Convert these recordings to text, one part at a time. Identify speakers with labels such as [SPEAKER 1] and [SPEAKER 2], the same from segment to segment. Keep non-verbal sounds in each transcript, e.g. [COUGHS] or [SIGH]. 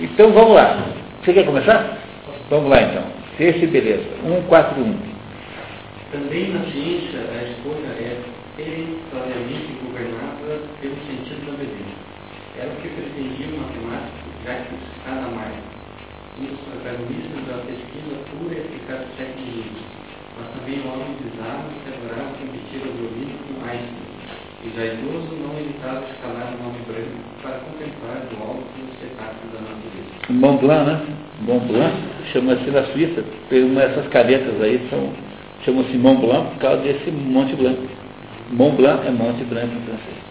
[SPEAKER 1] Então vamos lá. Você quer começar? Vamos lá então. Ciência e beleza. 141.
[SPEAKER 2] Também na ciência a escolha é peremptoriamente governada pelo sentido da beleza. Era o que pretendia o matemático Jacques Hadamard, um dos protagonistas da pesquisa pura e eficaz do século XX, mas também o homem bizarro que adorava competir ao violino com Einstein, e já idoso não evitava escalar um homem branco para contemplar do alto os espetáculos da natureza.
[SPEAKER 1] Mont Blanc, né? Mont Blanc, chama-se na Suíça, tem uma, essas canetas aí são, chamam-se Mont Blanc por causa desse Monte Blanc. Mont Blanc é Monte Branco em francês.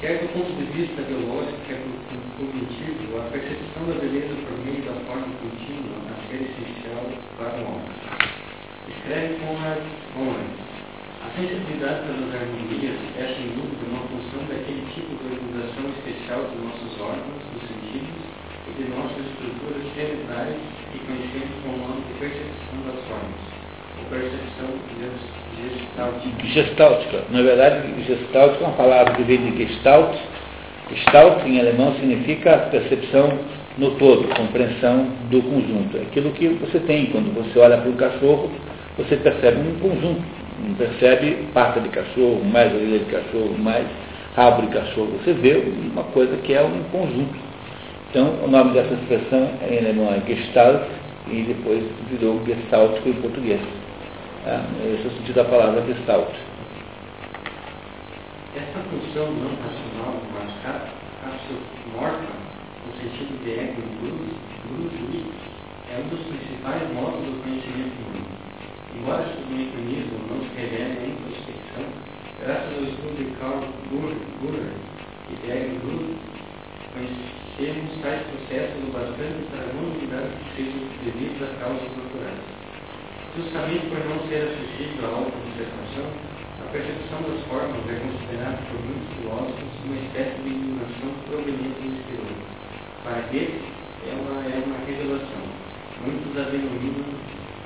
[SPEAKER 2] Quer do ponto de vista biológico, quer do cognitivo, a percepção da beleza por meio da forma contínua ser essencial para o homem. Escreve Conrad Roland. A sensibilidade pelas harmonias é, sem dúvida, uma função daquele tipo de organização especial dos nossos órgãos, dos sentidos e de nossas estruturas cerebrais que conhecemos com o nome de percepção das formas, ou percepção gestáltica.
[SPEAKER 1] Gestáltica. Na verdade, gestáltica é uma palavra que vem de gestalt. Gestalt, em alemão, significa percepção no todo, compreensão do conjunto. É aquilo que você tem quando você olha para um cachorro, você percebe um conjunto. Não percebe pata de cachorro, mais orelha de cachorro, mais rabo de cachorro. Você vê uma coisa que é um conjunto. Então, o nome dessa expressão em alemão é Gestalt e depois virou Gestáltico em português. É, esse é o sentido da palavra Gestalt.
[SPEAKER 2] Essa função não racional, mas morta, no sentido de ego brusque, é um dos principais modos do. Embora esses mecanismos não se revelem a introspecção, graças ao estudo de Carl Gurer e Ego Brusque, conhecemos tais processos bastante para não duvidar que sejam devidos a causas naturais. Justamente por não ser acessível à auto-observação, a percepção das formas é considerada por muitos filósofos uma espécie de iluminação proveniente do exterior. Para eles, é uma, é uma revelação. Muitos a denominam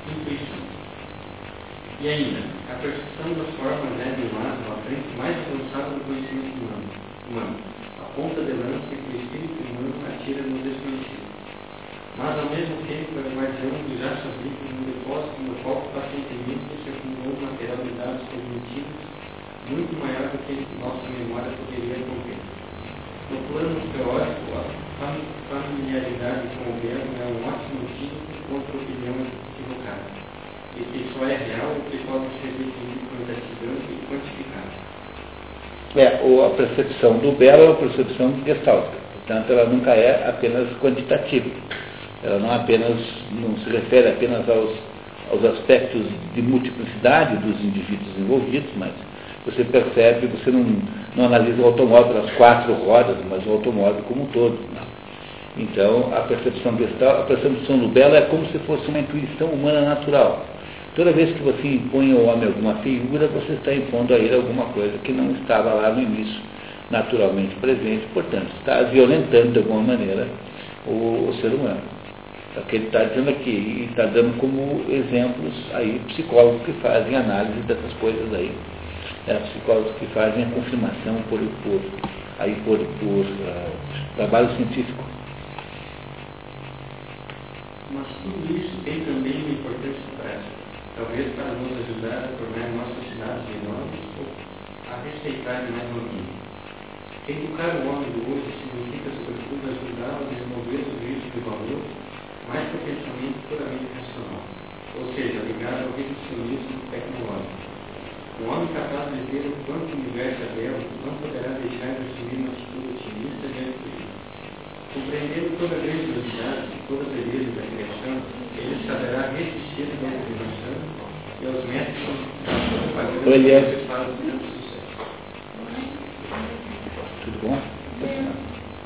[SPEAKER 2] intuição. E ainda, a percepção das formas é, de lado, a frente mais avançada do conhecimento humano, humano, a ponta de lança que o espírito humano atira no desconhecido. Mas ao mesmo tempo é guardião de graças livres no depósito no qual pacientemente se acumulou material de dados cognitivos muito maior do que nossa memória poderia conter. No plano teórico, a familiaridade com o verbo é um ótimo antídoto contra a opinião equivocada, e que só é real o que pode ser definido quantitativamente e quantificado.
[SPEAKER 1] É, ou a percepção do belo é a percepção gestáltica. Portanto, ela nunca é apenas quantitativa. Ela não apenas não se refere apenas aos, aos aspectos de multiplicidade dos indivíduos envolvidos, mas você percebe, você não, não analisa o automóvel pelas quatro rodas, mas o automóvel como um todo. Não. Então, a percepção gestal, a percepção do belo é como se fosse uma intuição humana natural. Toda vez que você impõe ao homem alguma figura, você está impondo a ele alguma coisa que não estava lá no início naturalmente presente, portanto, está violentando de alguma maneira o, o ser humano. O que ele está dizendo aqui, e está dando como exemplos aí psicólogos que fazem análise dessas coisas aí. É, psicólogos que fazem a confirmação por, por, aí por, por uh, trabalho científico.
[SPEAKER 2] Mas tudo isso tem também uma importância prática, talvez para nos ajudar a tornar nossas cidades enormes ou a respeitar mais o ambiente. Educar o homem do hoje significa, sobretudo, ajudá-lo a desenvolver o juízo de valor mais que o pensamento puramente racional, ou seja, ligado ao reducionismo tecnológico. Um homem capaz de ver o quanto o universo é não poderá deixar de assumir uma atitude otimista diante dele. Compreendendo toda a grandiosidade, toda a beleza da criação, ele saberá resistir e aos métodos propaganda
[SPEAKER 1] Olha.
[SPEAKER 2] para o grande sucesso.
[SPEAKER 1] Tudo bom?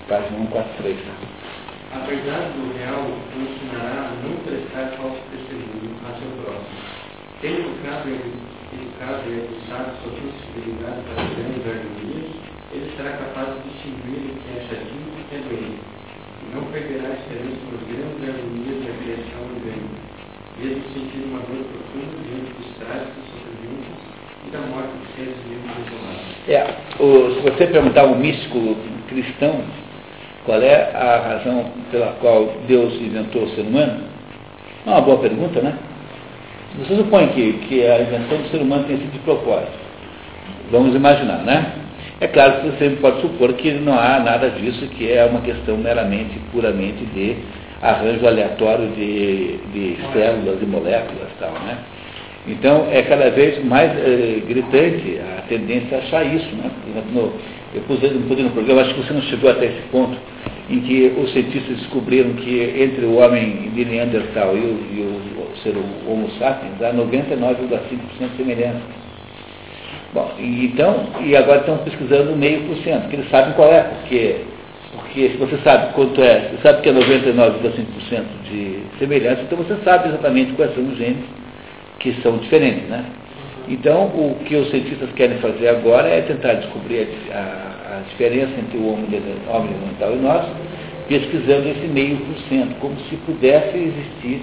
[SPEAKER 1] Página 143.
[SPEAKER 2] Apesar do real, o ensinará a não prestar falso testemunho a seu próximo. Tendo educado e educado e aguçado sua sensibilidade para as grandes harmonias, ele será capaz de distinguir o que é chatinho e o que é doente. E não perderá a esperança por grandes harmonias da criação orgânica, mesmo sentindo uma dor profunda diante dos trágicos e da morte dos seres vivos isolados.
[SPEAKER 1] É, o, se você perguntar a um místico cristão qual é a razão pela qual Deus inventou o ser humano, é uma boa pergunta, né? Você supõe que, que a invenção do ser humano tenha sido de propósito. Vamos imaginar, né? É claro que você pode supor que não há nada disso, que é uma questão meramente, puramente de arranjo aleatório de, de células e moléculas tal, né? Então, é cada vez mais é, gritante a tendência a achar isso. Né? No, eu pus no programa, acho que você não chegou até esse ponto, em que os cientistas descobriram que entre o homem de Neandertal e o, e o ser Homo sapiens há 99,5% de semelhança. Bom, então, e agora estão pesquisando meio por cento, que eles sabem qual é, porque, porque se você sabe quanto é, você sabe que é 99,5% de semelhança, então você sabe exatamente quais são os genes que são diferentes, né? Então, o que os cientistas querem fazer agora é tentar descobrir a, a, a diferença entre o homem mental e nós, pesquisando esse meio por cento, como se pudesse existir,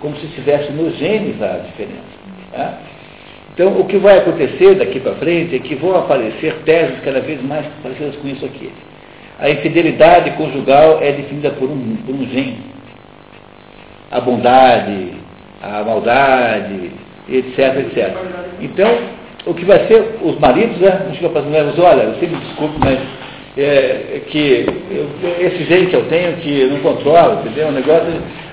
[SPEAKER 1] como se estivesse nos genes a diferença. Tá? Então, o que vai acontecer daqui para frente é que vão aparecer teses cada vez mais parecidas com isso aqui. A infidelidade conjugal é definida por um, por um gene. A bondade, a maldade, etc, etc. Então, o que vai ser, os maridos, né, não chegam para as mulheres, olha, você me desculpe, mas é, é que eu, esse jeito que eu tenho que não controlo, entendeu? O negócio.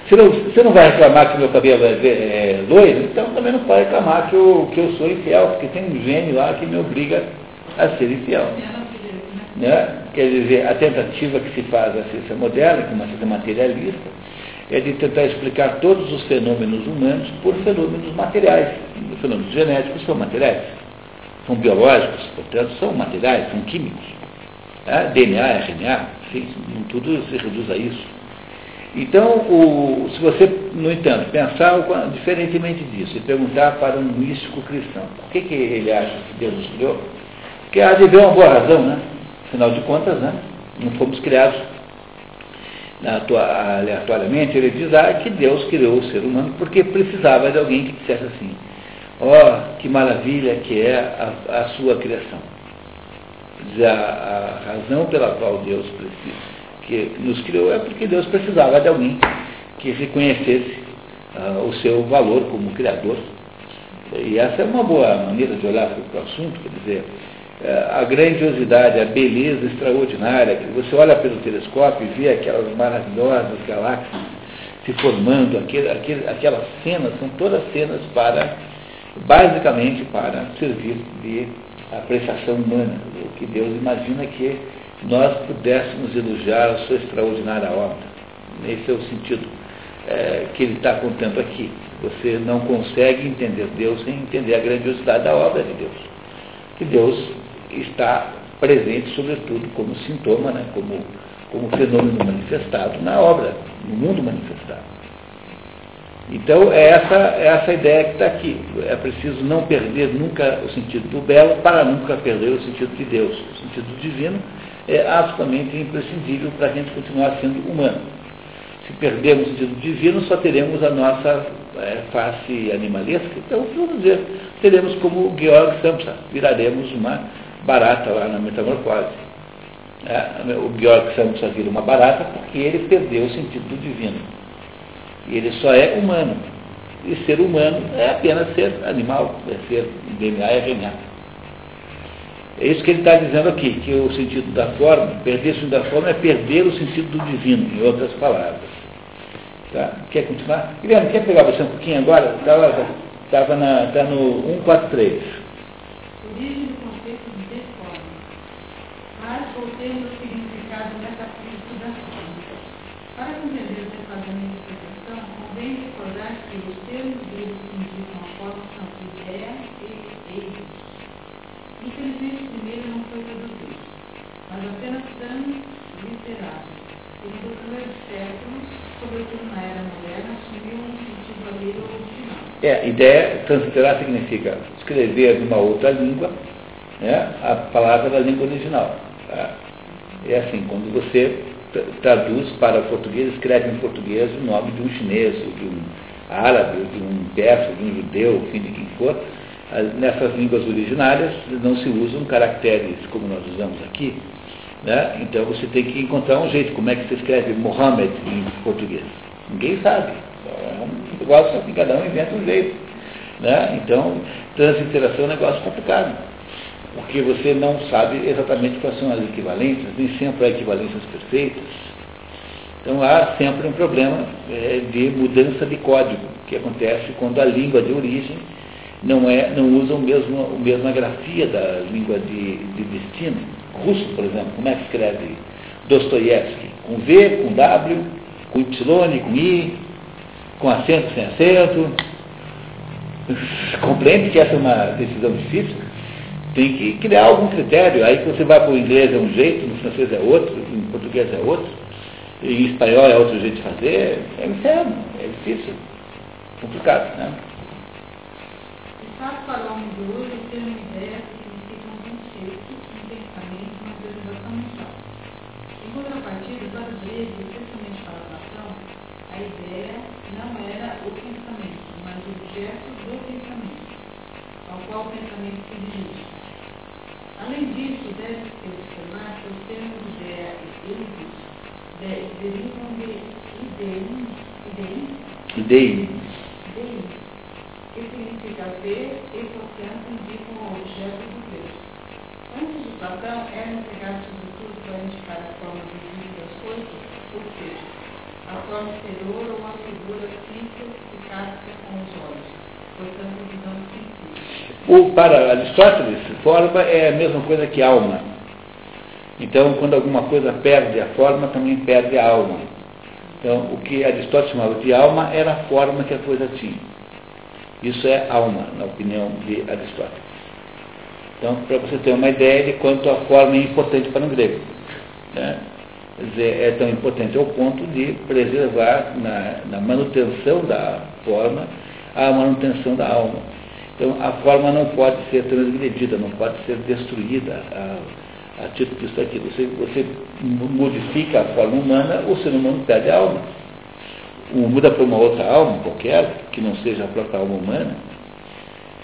[SPEAKER 1] Você não, você não vai reclamar que meu cabelo é, é loiro, então também não pode reclamar que eu, que eu sou infiel, porque tem um gênio lá que me obriga a ser infiel. Né? Quer dizer, a tentativa que se faz da ciência moderna, que é uma ciência materialista, é de tentar explicar todos os fenômenos humanos por fenômenos materiais. Os fenômenos genéticos são materiais, são biológicos, portanto, são materiais, são químicos. É? DNA, RNA, enfim, tudo se reduz a isso. Então, o, se você, no entanto, pensar diferentemente disso e perguntar para um místico cristão, por que, que ele acha que Deus nos criou? Porque há de haver uma boa razão, né? Afinal de contas, né? não fomos criados aleatoriamente, ele diz ah, que Deus criou o ser humano porque precisava de alguém que dissesse assim, ó, oh, que maravilha que é a, a sua criação. Diz, a, a, razão pela qual Deus precisa, que nos criou é porque Deus precisava de alguém que reconhecesse uh, o seu valor como Criador. E essa é uma boa maneira de olhar para o assunto, quer dizer, a grandiosidade, a beleza extraordinária. Você olha pelo telescópio e vê aquelas maravilhosas galáxias se formando, aquele, aquele, aquelas cenas, são todas cenas para, basicamente para servir de apreciação humana. O que Deus imagina que nós pudéssemos elogiar a sua extraordinária obra. Esse é o sentido é, que ele está contando aqui. Você não consegue entender Deus sem entender a grandiosidade da obra de Deus. Que Deus está presente, sobretudo, como sintoma, né, como, como fenômeno manifestado na obra, no mundo manifestado. Então, é essa, é essa ideia que está aqui. É preciso não perder nunca o sentido do belo para nunca perder o sentido de Deus. O sentido divino é absolutamente imprescindível para a gente continuar sendo humano. Se perdermos o sentido divino, só teremos a nossa é, face animalesca. Então, vamos dizer, teremos como Georg Samsa, viraremos uma barata lá na metamorfose. É, o Georg Santos vira uma barata porque ele perdeu o sentido do divino. Ele só é humano. E ser humano é apenas ser animal, é ser DNA e RNA. É isso que ele está dizendo aqui, que o sentido da forma, perder o sentido da forma é perder o sentido do divino, em outras palavras. Tá? Quer continuar? Guilherme, quer pegar você um pouquinho agora? Estava tava na, tá no 143.
[SPEAKER 3] Tendo o significado metafísico da forma. Para compreender o departamento dessa questão, convém recordar que os termos que indicam a forma são ideia e eis. Infelizmente, o primeiro não foi traduzido, mas apenas transliterado. Ele, do primeiro século, sobretudo na era moderna, assumiu um sentido alheio original.
[SPEAKER 1] É, ideia, transliterar significa escrever numa outra língua né, a palavra da língua original. Tá? É assim, quando você traduz para o português, escreve em português o nome de um chinês, de um árabe, de um persa, de um judeu, enfim, de quem for, Nessas línguas originárias não se usam caracteres como nós usamos aqui, né? então você tem que encontrar um jeito. Como é que se escreve Mohammed em português? Ninguém sabe. É um negócio que cada um inventa um jeito. Né? Então, transinteração é um negócio complicado, porque você não sabe exatamente quais são as equivalências, nem sempre há equivalências perfeitas. Então há sempre um problema é, de mudança de código, que acontece quando a língua de origem não, é, não usa o mesmo, a mesma grafia da língua de, de destino. Russo, por exemplo, como é que escreve Dostoiévski? Com V, com W, com Y, com I, com acento, sem acento. Compreende que essa é uma decisão difícil? Tem que criar algum critério. Aí que você vai para o inglês é um jeito, no francês é outro, em português é outro, em espanhol é outro jeito de fazer. É inferno, é difícil, complicado, né?
[SPEAKER 3] Ter uma ideia que significa um conceito, um pensamento, uma. Em contrapartida, várias vezes, especialmente para Platão, a ideia não era o pensamento, mas o objeto do pensamento, ao qual o pensamento se dirige. Disso, deve-se observar que os termos e íris derivam de ideim, ideim,
[SPEAKER 1] Ideim
[SPEAKER 3] que significa ver e, portanto, indicam o objeto do ver. Antes de Platão, eram empregados sobretudo para indicar a forma visível das coisas, ou seja, a forma exterior ou a figura simples que capta com os olhos,
[SPEAKER 1] O, para Aristóteles, forma é a mesma coisa que alma. Então, quando alguma coisa perde a forma, também perde a alma. Então, o que Aristóteles chamava de alma era a forma que a coisa tinha. Isso é alma, na opinião de Aristóteles. Então, para você ter uma ideia de quanto a forma é importante para um grego. Né? Quer dizer, é tão importante ao ponto de preservar na, na manutenção da forma a manutenção da alma. Então, a forma não pode ser transgredida, não pode ser destruída a, a título disso aqui. Você, você modifica a forma humana, o ser humano perde a alma muda para uma outra alma qualquer, que não seja a própria alma humana.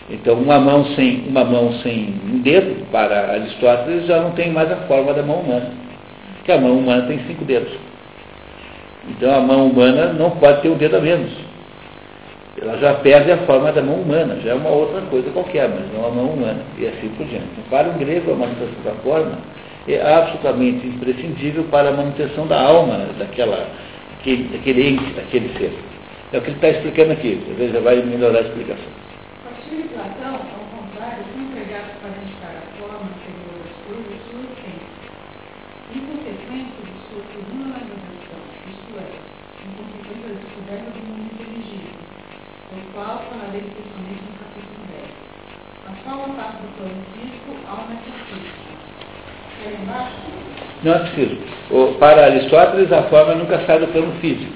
[SPEAKER 1] Então, uma mão sem, uma mão sem um dedo, para Aristóteles, já não tem mais a forma da mão humana. Porque a mão humana tem cinco dedos. Então, a mão humana não pode ter um dedo a menos. Ela já perde a forma da mão humana, já é uma outra coisa qualquer, mas não a mão humana, e assim por diante. Para um grego, a manutenção da forma é absolutamente imprescindível para a manutenção da alma daquela daquele, daquele ente, daquele ser. É o que ele está explicando aqui, às vezes vai melhorar a explicação.
[SPEAKER 3] A partir de Platão, ao contrário, são empregados para indicar a forma exterior das coisas e sua essência. Em consequência de sua funcionalização, isto é, em consequência da descoberta do mundo inteligível, falarei especialmente no capítulo 10. A parte do físico ao. Quer embaixo?
[SPEAKER 1] Não é preciso. Para Aristóteles, a forma nunca sai do plano físico.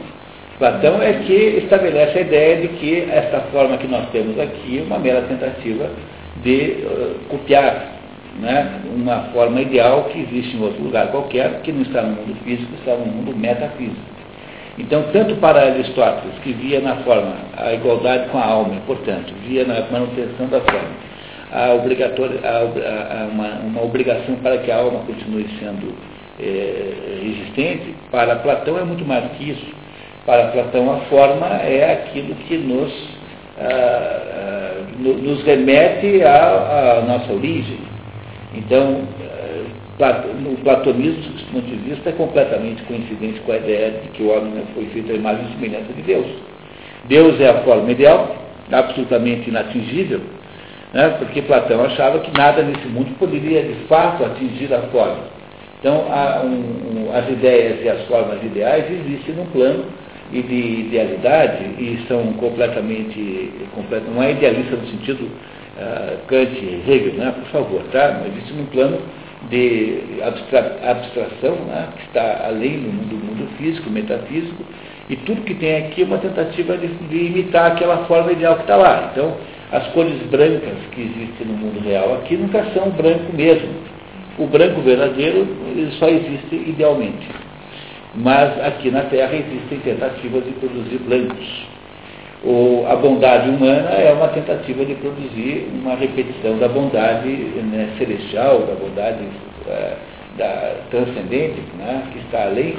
[SPEAKER 1] Platão é que estabelece a ideia de que esta forma que nós temos aqui é uma mera tentativa de uh, copiar né, uma forma ideal que existe em outro lugar qualquer, que não está no mundo físico, está no mundo metafísico. Então, tanto para Aristóteles, que via na forma a igualdade com a alma, portanto, via na manutenção da forma, a obrigatória, a, a, uma, uma obrigação para que a alma continue sendo é, existente, para Platão é muito mais que isso. Para Platão, a forma é aquilo que nos, ah, ah, nos remete à, nossa origem. Então, ah, o platonismo, do ponto de vista, é completamente coincidente com a ideia de que o homem foi feito à imagem e semelhança de Deus. Deus é a forma ideal, absolutamente inatingível, né? porque Platão achava que nada nesse mundo poderia de fato atingir a forma. Então, um, um, as ideias e as formas ideais existem no plano e de idealidade e são completamente, complet, não é idealista no sentido uh, Kant Hegel, né, por favor, tá? Mas existe num plano de abstra, abstração, né, que está além do mundo, mundo físico, metafísico, e tudo que tem aqui é uma tentativa de, de imitar aquela forma ideal que está lá. Então, as cores brancas que existem no mundo real aqui nunca são branco mesmo o branco verdadeiro ele só existe idealmente. Mas aqui na Terra existem tentativas de produzir brancos. Ou a bondade humana é uma tentativa de produzir uma repetição da bondade né, celestial, da bondade é, da transcendente, né, que está além,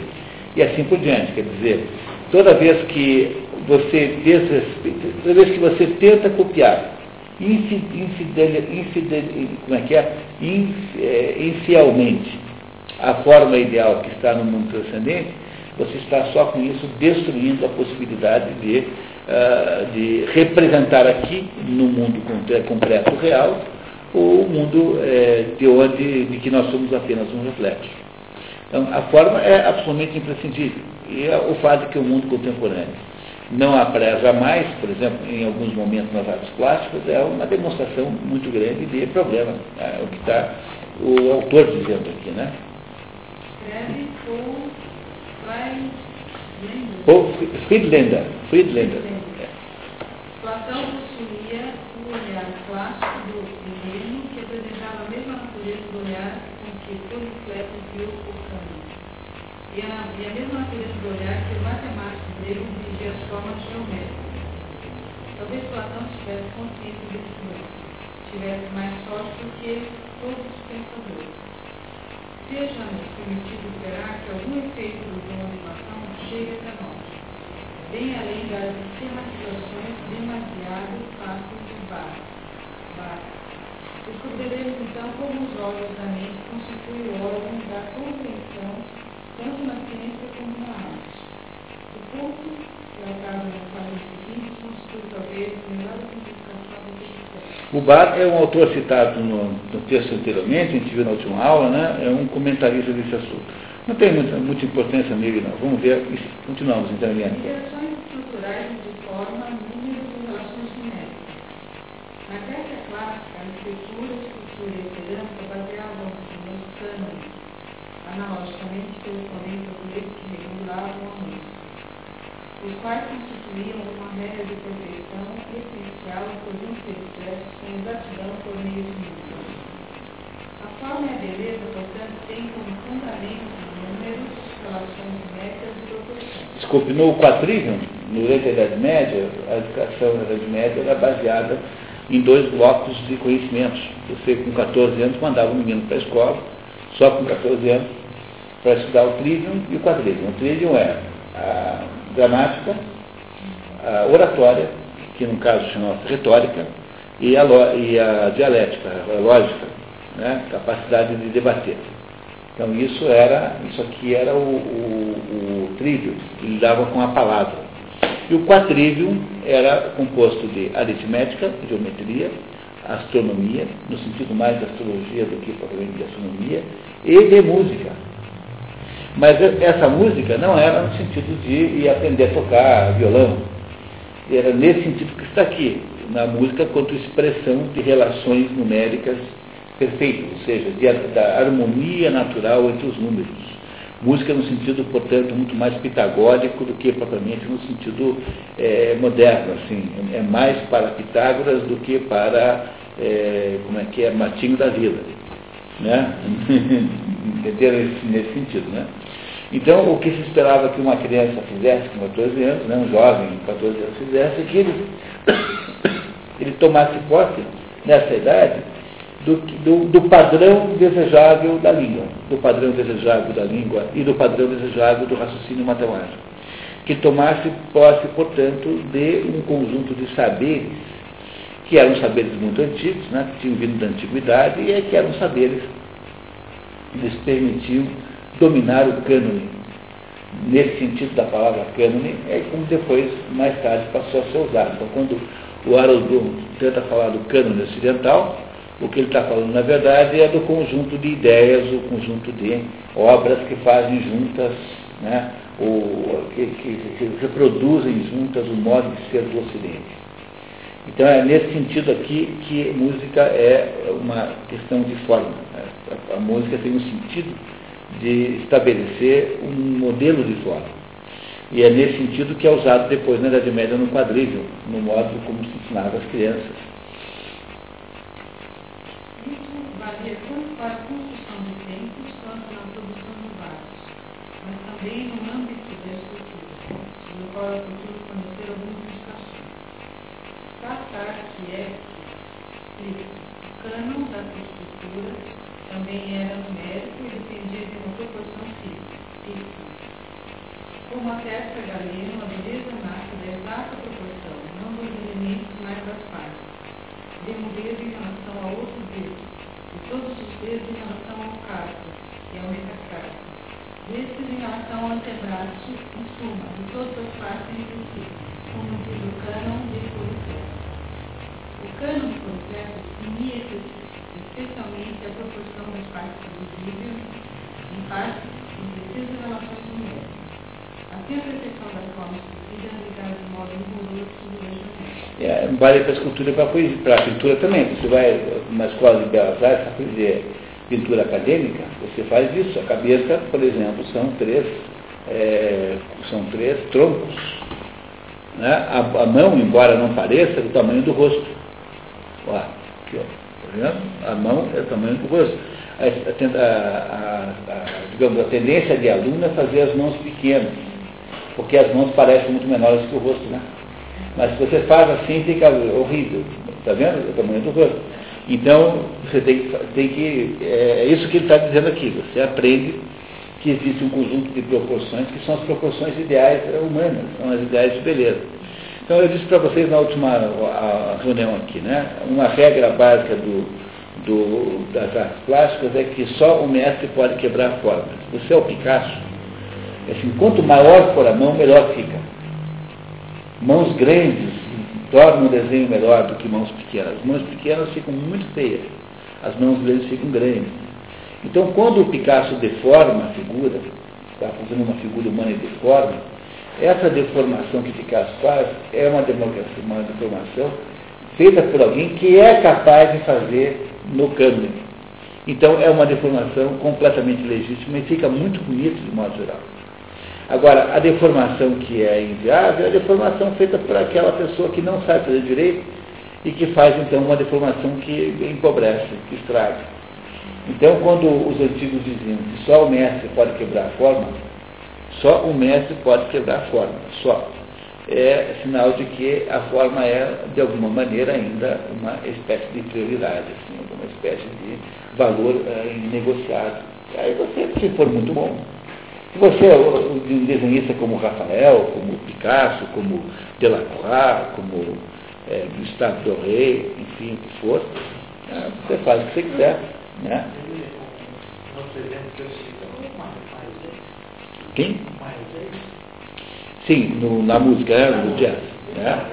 [SPEAKER 1] e assim por diante. Quer dizer, toda vez que você desrespeita, toda vez que você tenta copiar infidel, infidel, como é que é? é? infielmente a forma ideal que está no mundo transcendente, você está só com isso destruindo a possibilidade de, uh, de representar aqui, no mundo completo real, o mundo é, de onde de que nós somos apenas um reflexo. Então, a forma é absolutamente imprescindível. E é o fato de que o mundo contemporâneo não apreza mais, por exemplo, em alguns momentos nas artes plásticas, é uma demonstração muito grande de problema. É o que está o autor dizendo aqui, né? Paul Friedlander. Friedlander.
[SPEAKER 3] Platão possuía o olhar clássico do primeiro que apresentava a mesma natureza do olhar com que Polifleto viu o caminho. E a, e a mesma natureza do olhar que o matemático grego dirigia as formas geométricas. Talvez Platão tivesse consciência desse lance, tivesse mais sorte do que todos os pensadores. Seja-nos permitido esperar que algum efeito do dom de Platão chegue até nós, bem além das esquematizações demasiado fáceis de barra. Descobriremos então como os órgãos da mente constituem o órgão da compreensão, tanto na ciência como na arte. O ponto, que é o caso das palavras seguintes, constitui talvez a melhor exemplificação do que
[SPEAKER 1] O Bar é um autor citado no, no, texto anteriormente, a gente viu na última aula, né? é um comentarista desse assunto. Não tem muita, muita importância nele, não. Vamos ver, continuamos então, Eliane.
[SPEAKER 3] Estruturais de forma, números e relações numéricas. Na Grécia clássica, a arquitetura, escultura e cerâmica baseavam-se nos cânones, analogicamente correspondentes aos direitos que regulavam a música, os quais constituíam uma regra de perfeição essencial em produtos expressos com exatidão por meio de música. A forma e a beleza, portanto, têm como fundamento números, relações numéricas e proporções.
[SPEAKER 1] Desculpe, no quadrivium, durante a Idade Média, a educação da Idade Média era baseada em dois blocos de conhecimentos. Você, com 14 anos, mandava o menino para a escola, só com 14 anos, para estudar o trivium e o quadrivium. O trivium é a gramática, a oratória, que no caso chama-se retórica, e a, e a dialética, a lógica, né? capacidade de debater. Então isso era, isso aqui era o, o, o trivium, que lidava com a palavra. E o quadrivium era composto de aritmética, geometria, astronomia, no sentido mais de astrologia do que propriamente de astronomia, e de música. Mas essa música não era no sentido de ir aprender a tocar violão. Era nesse sentido que está aqui, na música quanto expressão de relações numéricas perfeitas, ou seja, de, da harmonia natural entre os números. Música no sentido, portanto, muito mais pitagórico do que propriamente no sentido é, moderno, assim. É mais para Pitágoras do que para, é, como é que é, Matinho da Vila. Né? [LAUGHS] Entenderam nesse, nesse sentido, né? Então, o que se esperava que uma criança fizesse com 14 anos, né, um jovem com 14 anos fizesse, é que ele, [COUGHS] ele tomasse posse, nessa idade, do, do, do, padrão desejável da língua, do padrão desejável da língua e do padrão desejável do raciocínio matemático. Que tomasse posse, portanto, de um conjunto de saberes, que eram saberes muito antigos, né, que tinham vindo da antiguidade, e que eram saberes que lhes permitiam dominar o cânone. Nesse sentido da palavra cânone, é como depois, mais tarde, passou a ser usado. Então, quando o Harold Bloom tenta falar do cânone ocidental, o que ele está falando, na verdade, é do conjunto de ideias, o conjunto de obras que fazem juntas, né, o, que, que, que reproduzem juntas o modo de ser do Ocidente. Então é nesse sentido aqui que música é uma questão de forma. Né? A, a, música tem um sentido de estabelecer um modelo de forma. E é nesse sentido que é usado depois na Idade Média no quadrígio, no modo como se ensinava as crianças
[SPEAKER 3] tanto para a construção de templos quanto na produção de vasos, mas também no âmbito da estrutura, sobre o qual é possível fornecer algumas indicações. parte é o cânon da escritura também era numérico e dependia de uma proporção fixa. Como atesta Galeno, a beleza nasce da exata proporção, não dos elementos, mas das partes. Demo dedo em relação a outro dedo, e todos os dedos em relação ao carpo e ao metacarpo. Destes em relação ao antebraço, em suma, e todas as partes entre si, como diz o cânon de Policeto. O cânon de Policeto definia especialmente a proporção das partes visíveis em partes em precisas relações numéricas. Assim, a percepção das formas possíveis é sobre
[SPEAKER 1] é, Vale para a escultura e para a pintura também. Você vai na escola de Belas Artes, fazer pintura acadêmica, você faz isso. A cabeça, por exemplo, são três, é, são três troncos. Né? A, a, mão, embora não pareça, é do tamanho do rosto. Ó, aqui, ó. Tá vendo? A mão é o tamanho do rosto. A, a, a, digamos, a tendência de aluno é fazer as mãos pequenas, porque as mãos parecem muito menores que o rosto, né? Mas se você faz assim, fica horrível. Está vendo? O tamanho do rosto. Então, você tem que. Tem que é, é isso que ele está dizendo aqui. Você aprende que existe um conjunto de proporções que são as proporções ideais humanas, são as ideais de beleza. Então, eu disse para vocês na última a, a reunião aqui, né? Uma regra básica do, do, das artes plásticas é que só o mestre pode quebrar formas. Você é o Picasso. Assim, quanto maior for a mão, melhor fica. Mãos grandes tornam o desenho melhor do que mãos pequenas. As mãos pequenas ficam muito feias, as mãos grandes ficam grandes. Então, quando o Picasso deforma a figura, está fazendo uma figura humana e deforma, essa deformação que Picasso faz é uma, uma deformação feita por alguém que é capaz de fazer no câmbio. Então, é uma deformação completamente legítima e fica muito bonito de modo geral. Agora, a deformação que é inviável é a deformação feita por aquela pessoa que não sabe fazer direito e que faz, então, uma deformação que empobrece, que estraga. Então, quando os antigos diziam que só o mestre pode quebrar a forma, só o mestre pode quebrar a forma, só. É sinal de que a forma é, de alguma maneira, ainda uma espécie de prioridade, assim, uma espécie de valor é, negociado. Aí você, se for muito bom, se você é um desenhista como Rafael, como Picasso, como Delacroix, como é, Gustave Doré, enfim, o que for, é, você faz o que você quiser. Né? Quem? Sim, no, na música, é, no jazz. Né?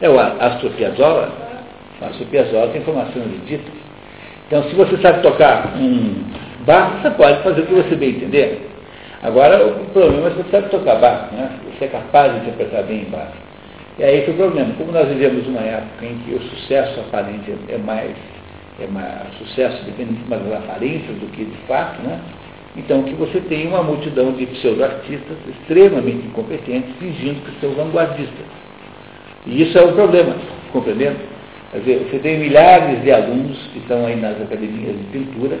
[SPEAKER 1] É o Astor Piazzolla, mas o Piazzolla tem formação erudita. Então, se você sabe tocar um bar, você pode fazer o que você bem entender. Agora, o problema é se você sabe tocar bar, né? você é capaz de interpretar bem bar. E aí que é o problema. Como nós vivemos uma época em que o sucesso aparente é mais, é mais sucesso depende mais das aparências do que de fato, né? Então, que você tem uma multidão de pseudo-artistas extremamente incompetentes fingindo que são vanguardistas. E isso é o problema, compreendendo? Quer dizer, você tem milhares de alunos que estão aí nas academias de pintura,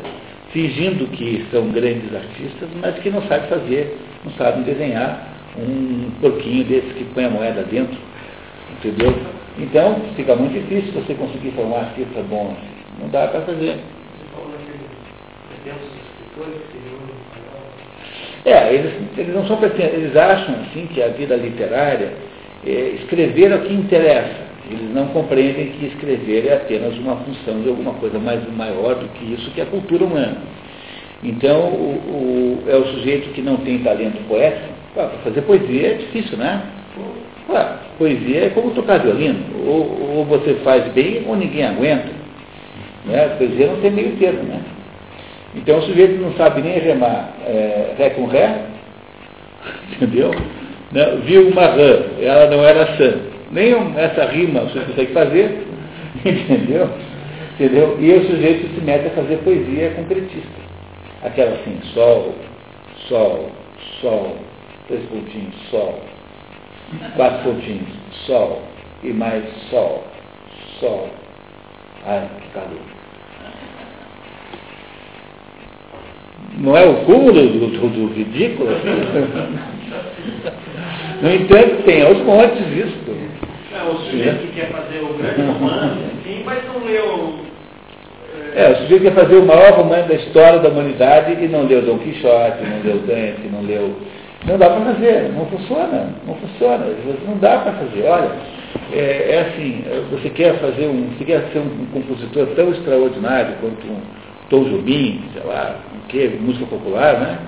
[SPEAKER 1] fingindo que são grandes artistas, mas que não sabem fazer, não sabem desenhar um porquinho desse que põe a moeda dentro. Entendeu? Então, fica muito difícil você conseguir formar artista bom. Não dá para fazer. É, eles, eles não são eles acham assim que a vida literária é escrever é o que interessa. Eles não compreendem que escrever é apenas uma função de alguma coisa mais maior do que isso, que é a cultura humana. Então, o, o, é o sujeito que não tem talento poético. Para fazer poesia é difícil, né? Ué, poesia é como tocar violino. Ou, ou, você faz bem ou ninguém aguenta. Né? Poesia não tem meio termo, né? Então, o sujeito não sabe nem remar é, ré com ré, [LAUGHS] entendeu? Viu uma rã, ela não era sã nem essa rima você consegue fazer, [LAUGHS] entendeu? entendeu? E o sujeito se mete a fazer poesia concretista. Aquela assim, sol, sol, sol, três pontinhos, sol, quatro pontinhos, sol, e mais sol, sol. Ai, que calor. Não é o cúmulo do, do, do ridículo? [LAUGHS] no entanto, tem aos montes isso.
[SPEAKER 2] É, o sujeito que quer fazer o grande romance, sim, mas não leu.
[SPEAKER 1] É, o sujeito quer fazer o maior romance da história da humanidade e não leu Dom Quixote, não leu Dante, não leu. Não dá para fazer, não funciona, não funciona, não dá para fazer. Olha, é, é, assim, você quer fazer um, você quer ser um, um compositor tão extraordinário quanto um Tom Jobim, sei lá, o que, música popular, né?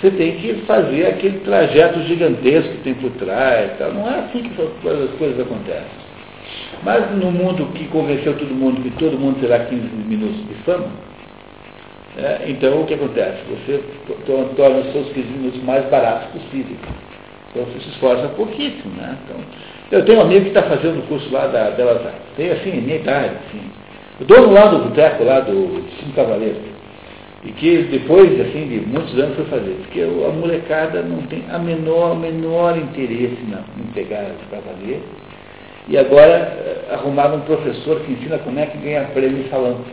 [SPEAKER 1] Você tem que fazer aquele trajeto gigantesco que tem por trás. Não é assim que as coisas acontecem. Mas no mundo que convenceu todo mundo que todo mundo terá 15 minutos de fama, é, então o que acontece? Você torna os seus 15 minutos mais baratos possíveis. Então você se esforça pouquíssimo. Né? Então, eu tenho um amigo que está fazendo o curso lá da Belas Artes. Tem assim, minha idade, assim. O dono lá do boteco, lá do Cinco Cavaleiros. E que depois, assim, de muitos anos foi fazer. Porque a molecada não tem a menor, menor interesse em pegar o cavaleiro. E agora eh, arrumaram um professor que ensina como é que ganha prêmio em.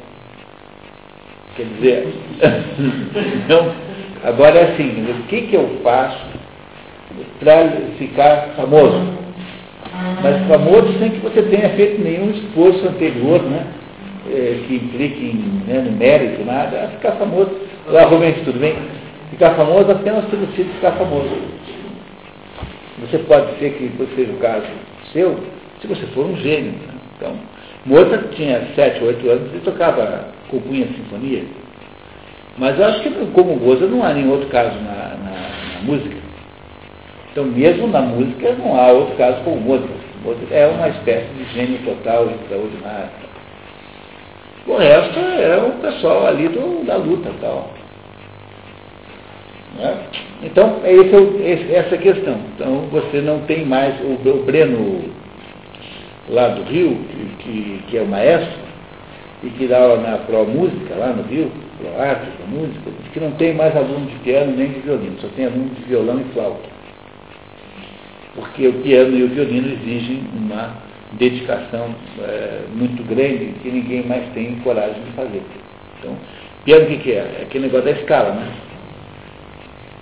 [SPEAKER 1] Quer dizer, [LAUGHS] então, agora é assim, o que, que eu faço para ficar famoso? Mas famoso sem que você tenha feito nenhum esforço anterior, né? É, que implique em, né, no mérito, nada, ficar famoso. Lá, Rubens, tudo bem? Ficar famoso apenas pelo sentido de ficar famoso. Você pode ser que seja o caso seu, se você for um gênio. Né? Então, Mozart tinha 7, 8 anos e tocava compunha sinfonia. Mas eu acho que como Mozart não há nenhum outro caso na, na, na música. Então, mesmo na música, não há outro caso como Mozart. Mozart é uma espécie de gênio total, extraordinário. O resto é o pessoal ali do, da luta tal. Né? Então, é esse, essa questão. Então, você não tem mais o, o Breno lá do Rio, que, que é o maestro, e que dá aula na Pro Música, lá no Rio, Pro Arte, Pro Música, que não tem mais aluno de piano nem de violino, só tem aluno de violão e flauta. Porque o piano e o violino exigem uma dedicação é, muito grande que ninguém mais tem coragem de fazer. Então, piano o que, que é? É aquele negócio da escala, né?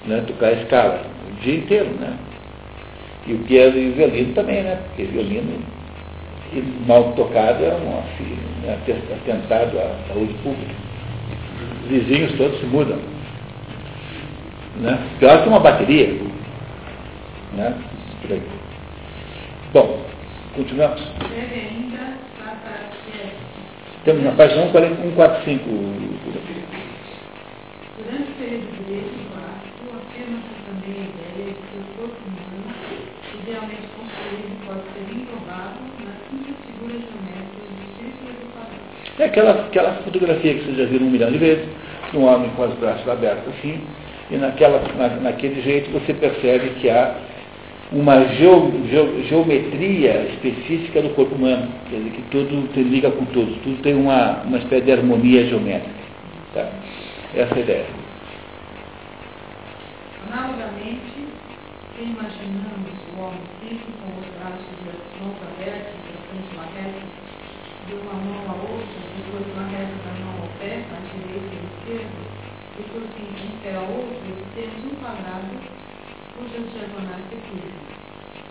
[SPEAKER 1] né? Tocar a escala o dia inteiro, né? E o piano e o violino também, né? Porque violino mal tocado é um assim, atentado à saúde pública. Os vizinhos todos se mudam. Né? Pior que uma bateria. Né? Bom, Continuamos? Estamos na página 145.
[SPEAKER 3] Durante o período grego clássico, afirma-se também a ideia de que o corpo humano, idealmente construído, pode ser englobado nas simples figuras geométricas do círculo do quadrado.
[SPEAKER 1] É aquela, aquela fotografia que vocês já viram um milhão de vezes, um homem com os braços abertos assim, e naquela, na, naquele jeito você percebe que há uma geo, geo, geometria específica do corpo humano, quer dizer, que tudo se liga com tudo, tudo tem uma, uma espécie de harmonia geométrica. Tá? Essa é a ideia.
[SPEAKER 3] Analogamente, se imaginamos o homem físico com os braços e as mãos abertas para frente uma reta, de uma mão à outra, depois uma reta da mão ao pé, à direita e à esquerda, e por fim um pé ao outro, temos um quadrado cujas diagonais se cruzam,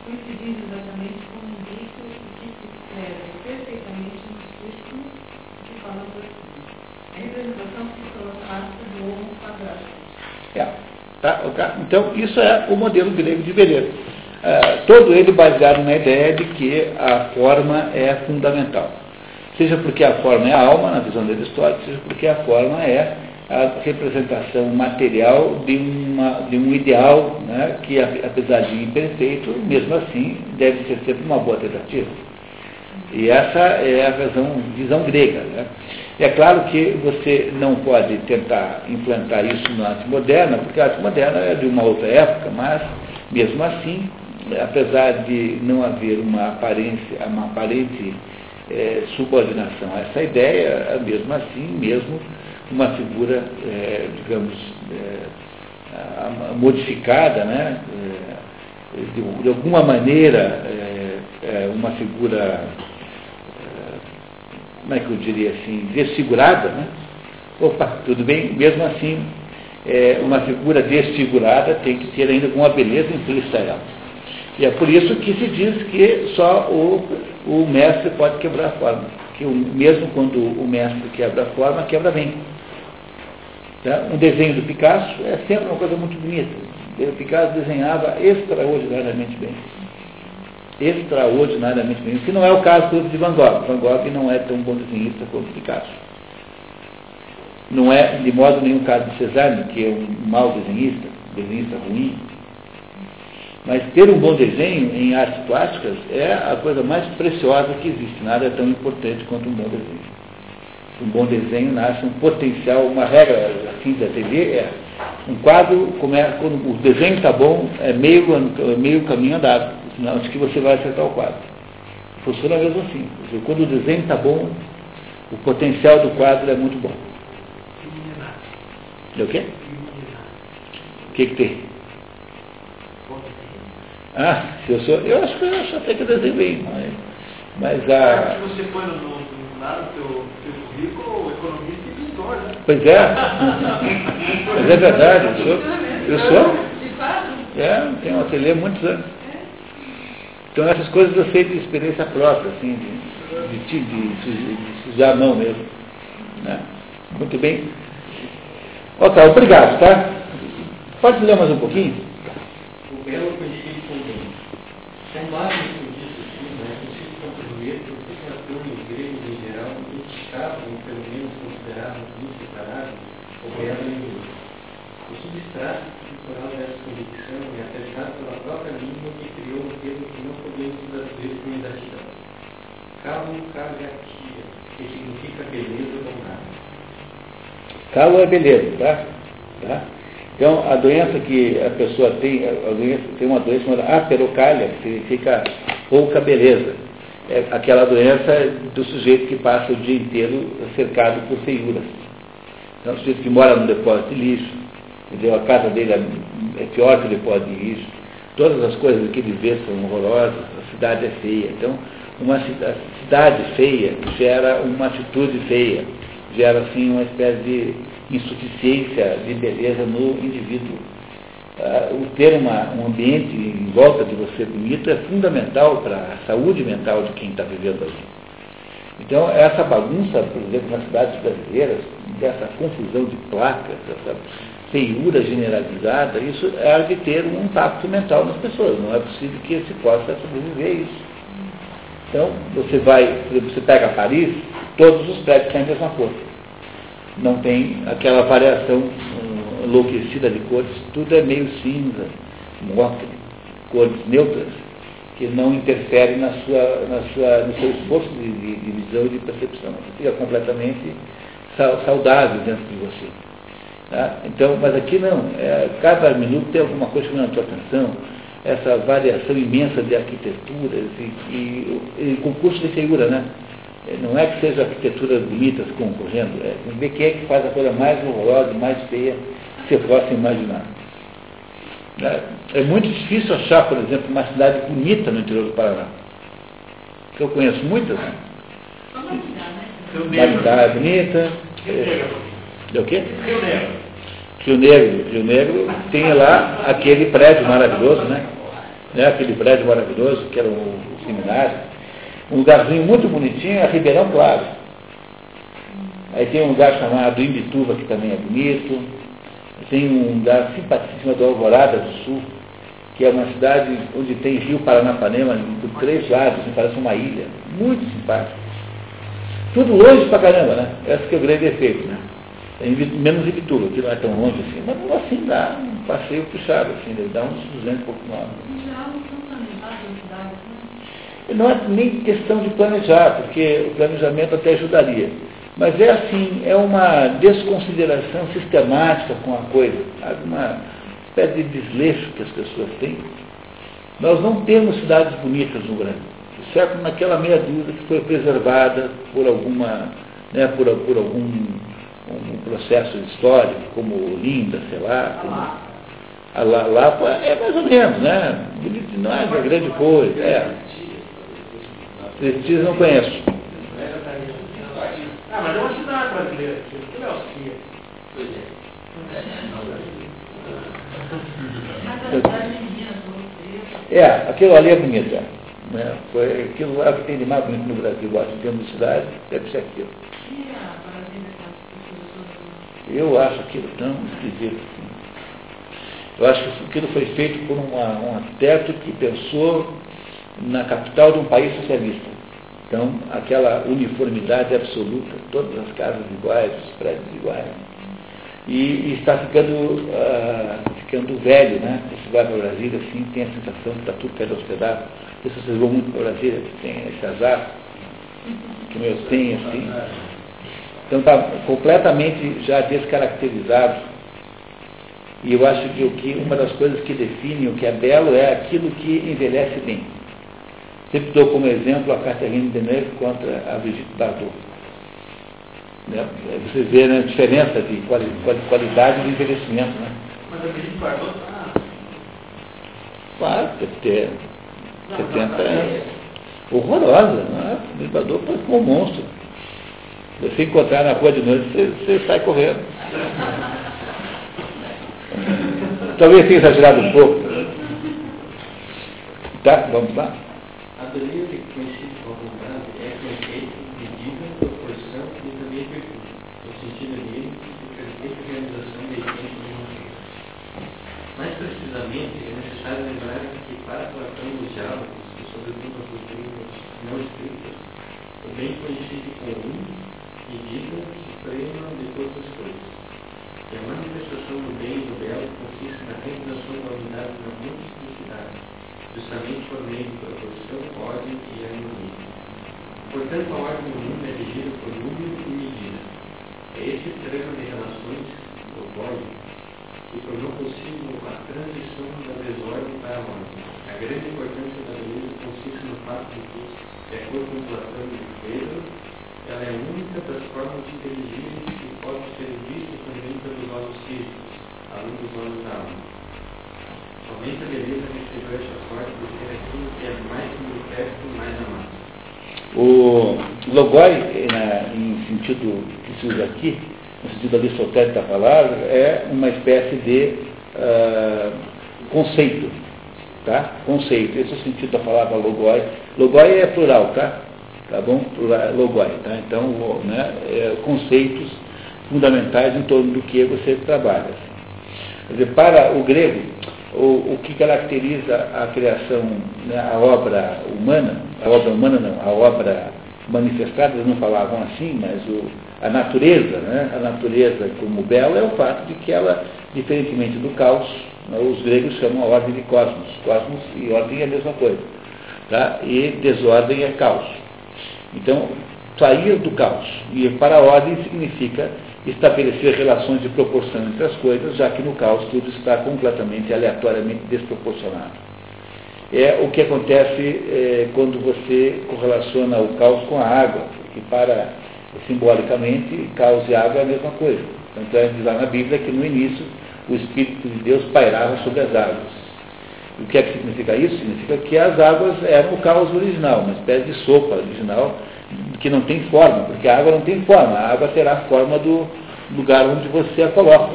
[SPEAKER 3] coincidindo exatamente com o indício que se escreve perfeitamente nos círculos que falam por cima. A representação psicológica do homo quadrado.
[SPEAKER 1] É, tá, então, isso é o modelo grego de beleza. Uh, todo ele baseado na ideia de que a forma é fundamental. Seja porque a forma é a alma, na visão de Aristóteles, seja porque a forma é a representação material de, uma, de um ideal né, que, apesar de imperfeito, mesmo assim deve ser sempre uma boa tentativa. E essa é a visão, visão grega. Né? É claro que você não pode tentar implantar isso na arte moderna, porque a arte moderna é de uma outra época, mas, mesmo assim, apesar de não haver uma aparência, uma aparente é, subordinação a essa ideia, mesmo assim, mesmo uma figura, é, digamos, é, modificada, né? De, alguma maneira, uma figura, como é que eu diria assim, desfigurada, né? Opa, tudo bem? Mesmo assim, é, uma figura desfigurada tem que ter ainda alguma beleza implícita a ela. E é por isso que se diz que só o, o mestre pode quebrar a forma. Que o, mesmo quando o mestre quebra a forma, quebra bem. Tá? Um desenho do Picasso é sempre uma coisa muito bonita. O Picasso desenhava extraordinariamente bem. Extraordinariamente bem. Que não é o caso de Van Gogh. Van Gogh não é tão bom desenhista quanto Picasso. Não é de modo nenhum o caso de Cezanne, que é um mau desenhista, desenhista ruim. Mas ter um bom desenho em artes plásticas é a coisa mais preciosa que existe. Nada é tão importante quanto um bom desenho. Um bom desenho nasce um potencial, uma regra assim da TV é um quadro, como é, quando o desenho está bom, é meio, meio caminho andado, antes que você vai acertar o quadro. Funciona mesmo assim. Quando o desenho está bom, o potencial do quadro é muito bom. É o quê? O que, que tem? Ah, se eu sou. Eu acho que eu acho até que eu desenho bem, mas, mas a.
[SPEAKER 2] Se você põe no, no, no teu, teu currículo, economista e pintor, né?
[SPEAKER 1] Pois é. [LAUGHS] mas é verdade, eu sou. Eu sou. É, tenho um ateliê há muitos anos. Então essas coisas eu sei de experiência própria, assim, de, de, de, de sujar a mão mesmo. Né? Muito bem. Ok, obrigado, tá? Pode ler mais um pouquinho?
[SPEAKER 2] O belo conhecido também. São vários indícios, sim, né? Conhecido como Julieta, literatura e gregos em geral identificavam, pelo menos consideravam inseparável, o belo e O substrato cultural dessa convicção é atestado pela própria língua que criou um termo que não podemos traduzir com exatidão. Cabo cagatia, que significa beleza ou nada.
[SPEAKER 1] Calo é beleza, tá? tá? Então, a doença que a pessoa tem, a doença, tem uma doença chamada aperocalha, que significa pouca beleza. É aquela doença do sujeito que passa o dia inteiro cercado por feiuras. Então, o sujeito que mora num depósito de lixo, entendeu? a casa dele é pior que o depósito de lixo, todas as coisas que ele vê são horrorosas, a cidade é feia. Então, uma cidade feia gera uma atitude feia gera assim uma espécie de insuficiência de beleza no indivíduo. Uh, o ter uma, um ambiente em volta de você bonito é fundamental para a saúde mental de quem está vivendo ali. Então, essa bagunça, por exemplo, nas cidades brasileiras, dessa confusão de placas, essa feiura generalizada, isso é de ter um impacto mental nas pessoas. Não é possível que se possa sobreviver isso. Então, você vai, você pega Paris, todos os prédios têm a mesma cor. Não tem aquela variação uh, enlouquecida de cores, tudo é meio cinza, morte, cores neutras, que não interferem na sua, na sua, no seu esforço de, de, de visão e de percepção. Você fica completamente saudável dentro de você. Tá? Então, mas aqui não, é, cada minuto tem alguma coisa chamando a sua atenção, essa variação imensa de arquiteturas e, e, e concurso de figura, né? É, não é que seja arquiteturas bonitas concorrendo, é ver quem é que faz a coisa mais horrorosa, mais feia que você possa imaginar. É, é muito difícil achar, por exemplo, uma cidade bonita no interior do Paraná. Que eu conheço muitas. Né? Maringá é bonita. É, o quê?
[SPEAKER 2] Rio Negro.
[SPEAKER 1] Rio Negro. Rio Negro tem lá aquele prédio maravilhoso, né? né? Aquele prédio maravilhoso que era o, seminário um lugarzinho muito bonitinho é Ribeirão Claro. Aí tem um lugar chamado Imbituba, que também é bonito. Tem um lugar simpaticíssimo do Alvorada do Sul, que é uma cidade onde tem rio Paranapanema por três lados, parece uma ilha. Muito simpático. Tudo longe pra caramba, né? Esse que é o grande efeito, né? Menos Ibituba, que não é tão longe assim, mas assim dá um passeio puxado, assim, deve dar uns 200 e pouco quilômetros. Não é nem questão de planejar, porque o planejamento até ajudaria. Mas é assim, é uma desconsideração sistemática com a coisa, uma espécie de desleixo que as pessoas têm. Nós não temos cidades bonitas no Brasil, exceto naquela meia dúzia que foi preservada por alguma, né, por, por algum um processo histórico, como Olinda, sei lá, como a Lapa é mais ou menos, né? Não é uma grande coisa. É. Prestígio não conheço.
[SPEAKER 2] Ah, mas é uma cidade brasileira, aqui, não é Pois é.
[SPEAKER 1] É, aquilo ali é bonito, é. Né? Foi, aquilo é o que tem de mais bonito no Brasil, acho, em termos de cidade, deve ser aquilo. Eu acho aquilo tão esquisito. Assim. Eu acho que aquilo foi feito por uma, um arquiteto que pensou na capital de um país socialista. Então, aquela uniformidade absoluta, todas as casas iguais, os prédios iguais. E, e está ficando, uh, ficando velho, né? Você vai para Brasília, assim, tem a sensação que está tudo caindo aos pedaços. Se vocês vão muito para Brasília, tem esse azar, que eu tenho, assim. Então está completamente já descaracterizado. E eu acho que, o que uma das coisas que define o que é belo é aquilo que envelhece bem. Sempre dou como exemplo a Catherine Deneuve contra a Brigitte Bardot. Né? Você vê né, a diferença de quali, qualidade de envelhecimento. Né?
[SPEAKER 2] Mas a Brigitte Bardot está...
[SPEAKER 1] Claro, deve ter 70 anos. Horrorosa. Né? A Brigitte Bardot foi como um monstro. Você encontrar na rua de noite, você, você sai correndo. Talvez tenha exagerado um pouco. Tá, vamos lá.
[SPEAKER 2] A beleza conhecida como vontade é conceito, medida, proporção e também virtude, no sentido livre de perfeita realização da essência de uma. Mais precisamente, é necessário lembrar que para Platão os diálogos, e sobretudo as doutrinas não escritas, o bem conhecido comum, medida, suprema de todas as coisas. E a manifestação do bem e do belo consiste na realização da unidade na multiplicidade justamente por meio de proporção, ordem e harmonia. Portanto, a ordem do mundo é regida por número e medida. É esse trama de relações, o bode, que tornou possível a transição da desordem para a ordem. A grande importância da beleza consiste no fato de que, de acordo com Platão e Pedro, ela é única das formas inteligíveis que pode ser vista também olhos físicos, além dos olhos da. Somente a beleza recebeu essa sorte de ser aquilo que é mais manifesto e mais amado.
[SPEAKER 1] O logoi, em sentido que se usa aqui, no sentido aristotélico da palavra, é uma espécie de uh, conceito. Tá? Conceito. Esse é o sentido da palavra logoi. Logoi é plural, tá? Tá bom? Plural. Tá? Então, né, é, conceitos fundamentais em torno do que você trabalha. Quer dizer, para o grego, o, o que caracteriza a criação, né, a obra humana, a obra humana não, a obra manifestada, eles não falavam assim, mas o, a natureza, né, a natureza como bela é o fato de que ela, diferentemente do caos, né, os gregos chamam a ordem de cosmos. Cosmos e ordem é a mesma coisa. Tá? E desordem é caos. Então, sair do caos e para a ordem significa estabelecer relações de proporção entre as coisas, já que no caos tudo está completamente aleatoriamente desproporcionado. É o que acontece é, quando você correlaciona o caos com a água, que para simbolicamente caos e água é a mesma coisa. Tanto é diz lá na Bíblia que no início o Espírito de Deus pairava sobre as águas. O que é que significa isso? Significa que as águas eram o caos original, uma espécie de sopa original que não tem forma, porque a água não tem forma, a água terá a forma do lugar onde você a coloca.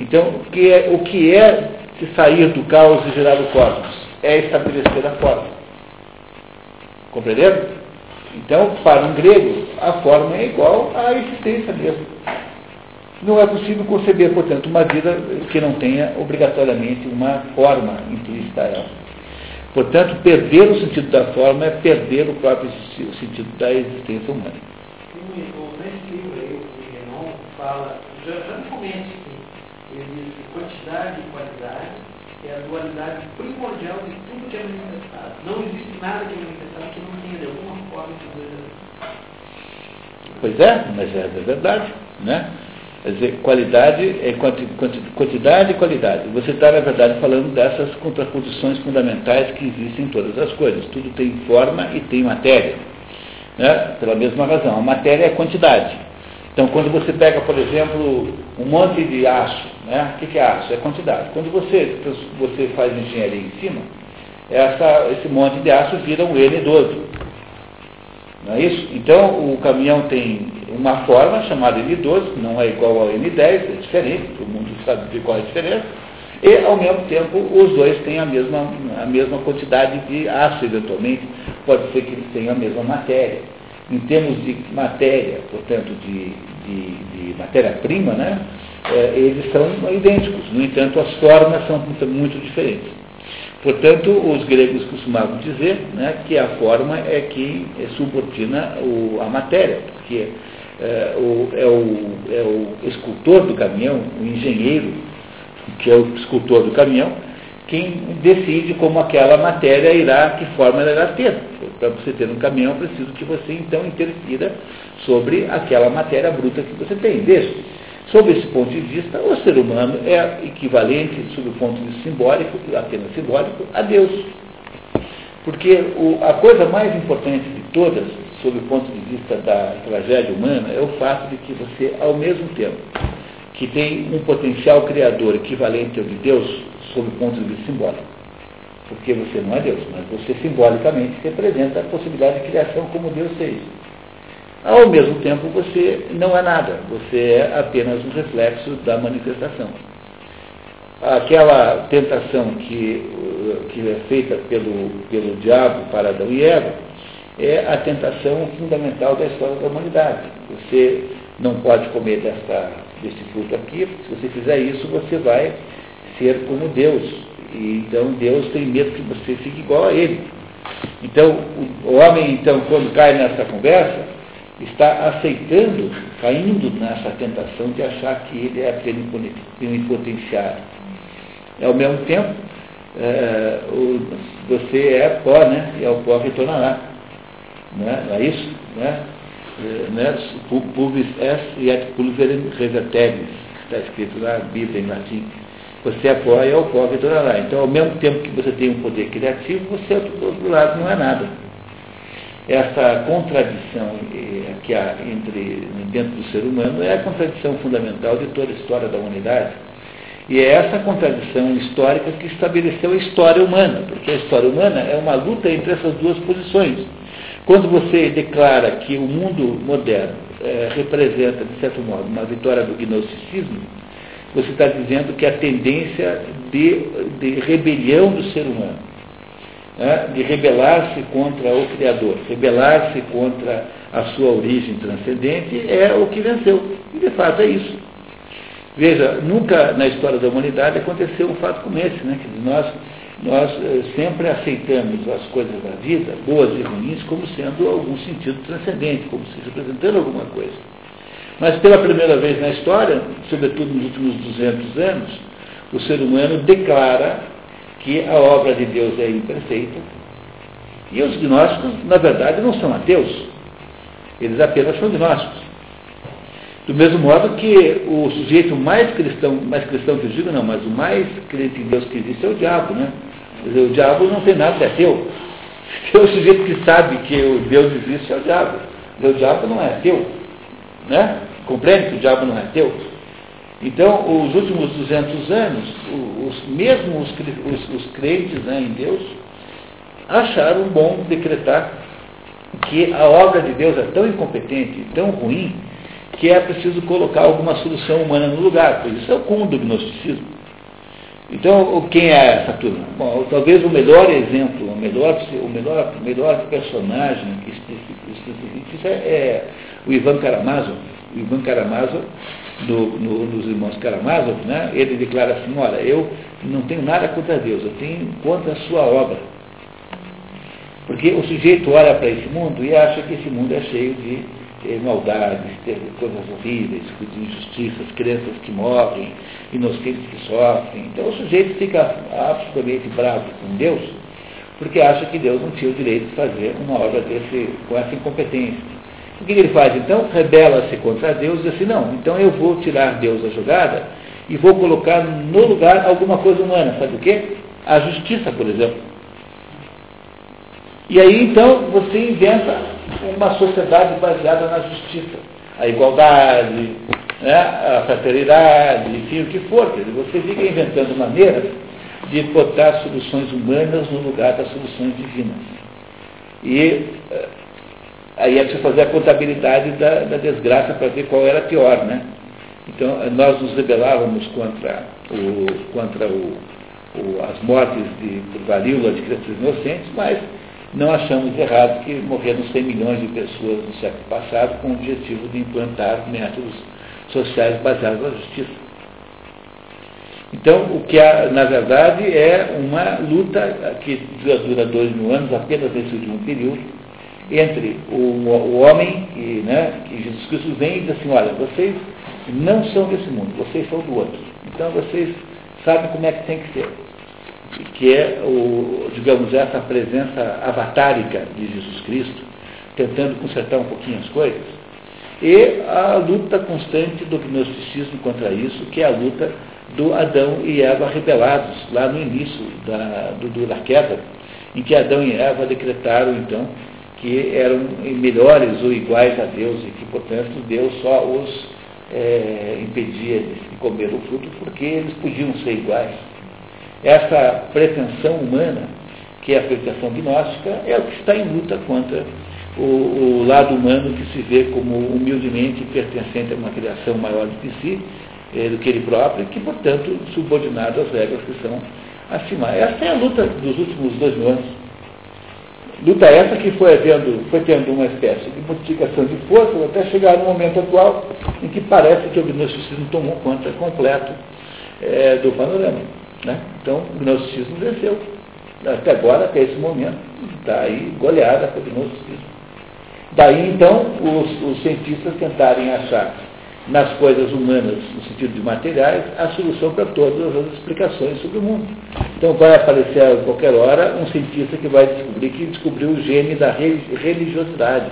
[SPEAKER 1] Então, o que é, o que é sair do caos e gerar o cosmos? É estabelecer a forma. Compreenderam? Então, para um grego, a forma é igual à existência mesmo. Não é possível conceber, portanto, uma vida que não tenha obrigatoriamente uma forma implícita a ela. Portanto, perder o sentido da forma é perder o próprio sentido da existência humana.
[SPEAKER 2] Nesse livro aí, o Renan fala, já, já no começo, ele diz que quantidade e qualidade é a dualidade primordial de tudo que é manifestado. Não existe nada que é manifestado que não tenha de alguma forma de dois
[SPEAKER 1] Pois é, mas é, é verdade, né? Quer dizer, qualidade é quantidade e qualidade. Você está, na verdade, falando dessas contraposições fundamentais que existem em todas as coisas. Tudo tem forma e tem matéria. Né? Pela mesma razão. A matéria é quantidade. Então, quando você pega, por exemplo, um monte de aço, né? o que é aço? É quantidade. Quando você, você faz engenharia em cima, essa, esse monte de aço vira um N12. Não é isso? Então, o caminhão tem uma forma chamada N12, não é igual ao N10, é diferente, todo mundo sabe de qual é a diferença, e, ao mesmo tempo, os dois têm a mesma, a mesma quantidade de ácido, eventualmente, pode ser que eles tenham a mesma matéria. Em termos de matéria, portanto, de, de, de matéria-prima, né, é, eles são idênticos. No entanto, as formas são muito, muito diferentes. Portanto, os gregos costumavam dizer né, que a forma é que subordina o, a matéria, porque é, o, é, o, é o escultor do caminhão, o engenheiro, que é o escultor do caminhão, quem decide como aquela matéria irá, que forma ela irá ter. Para você ter um caminhão, preciso que você então interfira sobre aquela matéria bruta que você tem. Veja, sob esse ponto de vista, o ser humano é equivalente, sob o ponto de vista simbólico, apenas simbólico, a Deus. Porque o, a coisa mais importante de todas, sob o ponto de vista da tragédia humana, é o fato de que você, ao mesmo tempo que tem um potencial criador equivalente ao de Deus, sob o ponto de vista simbólico. Porque você não é Deus, mas você simbolicamente representa a possibilidade de criação como Deus fez. Ao mesmo tempo, você não é nada, você é apenas um reflexo da manifestação. Aquela tentação que, que é feita pelo, pelo diabo para Adão e Eva é a tentação fundamental da história da humanidade. Você não pode comer desta, deste fruto aqui, se você fizer isso, você vai ser como Deus. E, então Deus tem medo que você fique igual a Ele. Então, o homem, então, quando cai nessa conversa, está aceitando, caindo nessa tentação de achar que ele é plenipotenciário. E, ao mesmo tempo, é, o, você é pó, né? E ao pó retornará. Né? Não é isso? Né? É, né? Pubis est et pulverem reverteris, está escrito na Bíblia em latim. Você apoia é o pobre toda lá. Então, ao mesmo tempo que você tem um poder criativo, você, do outro lado, não é nada. Essa contradição eh, que há entre, dentro do ser humano é a contradição fundamental de toda a história da humanidade. E é essa contradição histórica que estabeleceu a história humana, porque a história humana é uma luta entre essas duas posições. Quando você declara que o mundo moderno é, representa, de certo modo, uma vitória do gnosticismo, você está dizendo que a tendência de, de rebelião do ser humano, né, de rebelar-se contra o Criador, rebelar-se contra a sua origem transcendente, é o que venceu. E de fato é isso. Veja, nunca na história da humanidade aconteceu um fato como esse, né? Que nós, nós eh, sempre aceitamos as coisas da vida, boas e ruins, como sendo algum sentido transcendente, como se representando alguma coisa. Mas pela primeira vez na história, sobretudo nos últimos 200 anos, o ser humano declara que a obra de Deus é imperfeita. E os gnósticos, na verdade, não são ateus. Eles apenas são gnósticos. Do mesmo modo que o sujeito mais cristão, mais cristão que eu digo, não, mas o mais crente em Deus que existe é o diabo, né? O diabo não tem nada de ateu. É o sujeito que sabe que o Deus existe é o diabo. O diabo não é ateu. Né? Compreende que o diabo não é teu? Então, os últimos 200 anos, os, mesmo os, os, os crentes né, em Deus acharam bom decretar que a obra de Deus é tão incompetente, tão ruim, que é preciso colocar alguma solução humana no lugar, isso é o cúmulo do gnosticismo. Então, quem é essa turma? Bom, talvez o melhor exemplo, o melhor, o melhor, o melhor personagem que especifica isso é, é o Ivan Karamazov, o Ivan Karamazov, no, nos irmãos Karamazov, né, ele declara assim, olha, eu não tenho nada contra Deus, eu tenho contra a sua obra. Porque o sujeito olha para esse mundo e acha que esse mundo é cheio de maldades, de coisas horríveis, injustiças, crianças que morrem, inocentes que sofrem. Então o sujeito fica absolutamente bravo com Deus, porque acha que Deus não tinha o direito de fazer uma obra desse, com essa incompetência. O que ele faz então? Rebela-se contra Deus e diz assim, não, então eu vou tirar Deus da jogada e vou colocar no lugar alguma coisa humana. Sabe o quê? A justiça, por exemplo. E aí então você inventa uma sociedade baseada na justiça. A igualdade, né, a fraternidade, enfim, o que for. Você fica inventando maneiras de botar soluções humanas no lugar das soluções divinas. E eh, Aí é preciso fazer a contabilidade da, da desgraça para ver qual era pior, né? Então, nós nos rebelávamos contra, o, contra o, o, as mortes de, por varíola de crianças inocentes, mas não achamos errado que morreram 100 milhões de pessoas no século passado com o objetivo de implantar métodos sociais baseados na justiça. Então, o que há, na verdade, é uma luta que dura dois mil anos, apenas nesse último período, entre o, o homem, e, né, que Jesus Cristo vem e diz assim, olha, vocês não são desse mundo, vocês são do outro. Então vocês sabem como é que tem que ser. Que é, o, digamos, essa presença avatárica de Jesus Cristo, tentando consertar um pouquinho as coisas. E a luta constante do gnosticismo contra isso, que é a luta do Adão e Eva rebelados, lá no início da, do, da queda, em que Adão e Eva decretaram, então, que eram melhores ou iguais a Deus e que, portanto, Deus só os é, impedia de comer o fruto porque eles podiam ser iguais. Essa pretensão humana, que é a pretensão gnóstica, é o que está em luta contra o, o lado humano que se vê como humildemente pertencente a uma criação maior do que si, é, do que ele próprio, e que, portanto, subordinado às regras que são acima. Essa é a luta dos últimos dois mil anos. Luta essa que foi, havendo, foi tendo uma espécie de multiplicação de forças até chegar no momento atual em que parece que o gnosticismo tomou conta completo é, do panorama. Né? Então, o gnosticismo venceu. Até agora, até esse momento, está aí goleada pelo gnosticismo. Daí, então, os, os cientistas tentarem achar nas coisas humanas, no sentido de materiais, a solução para todas as explicações sobre o mundo. Então vai aparecer a qualquer hora um cientista que vai descobrir que descobriu o gene da religiosidade.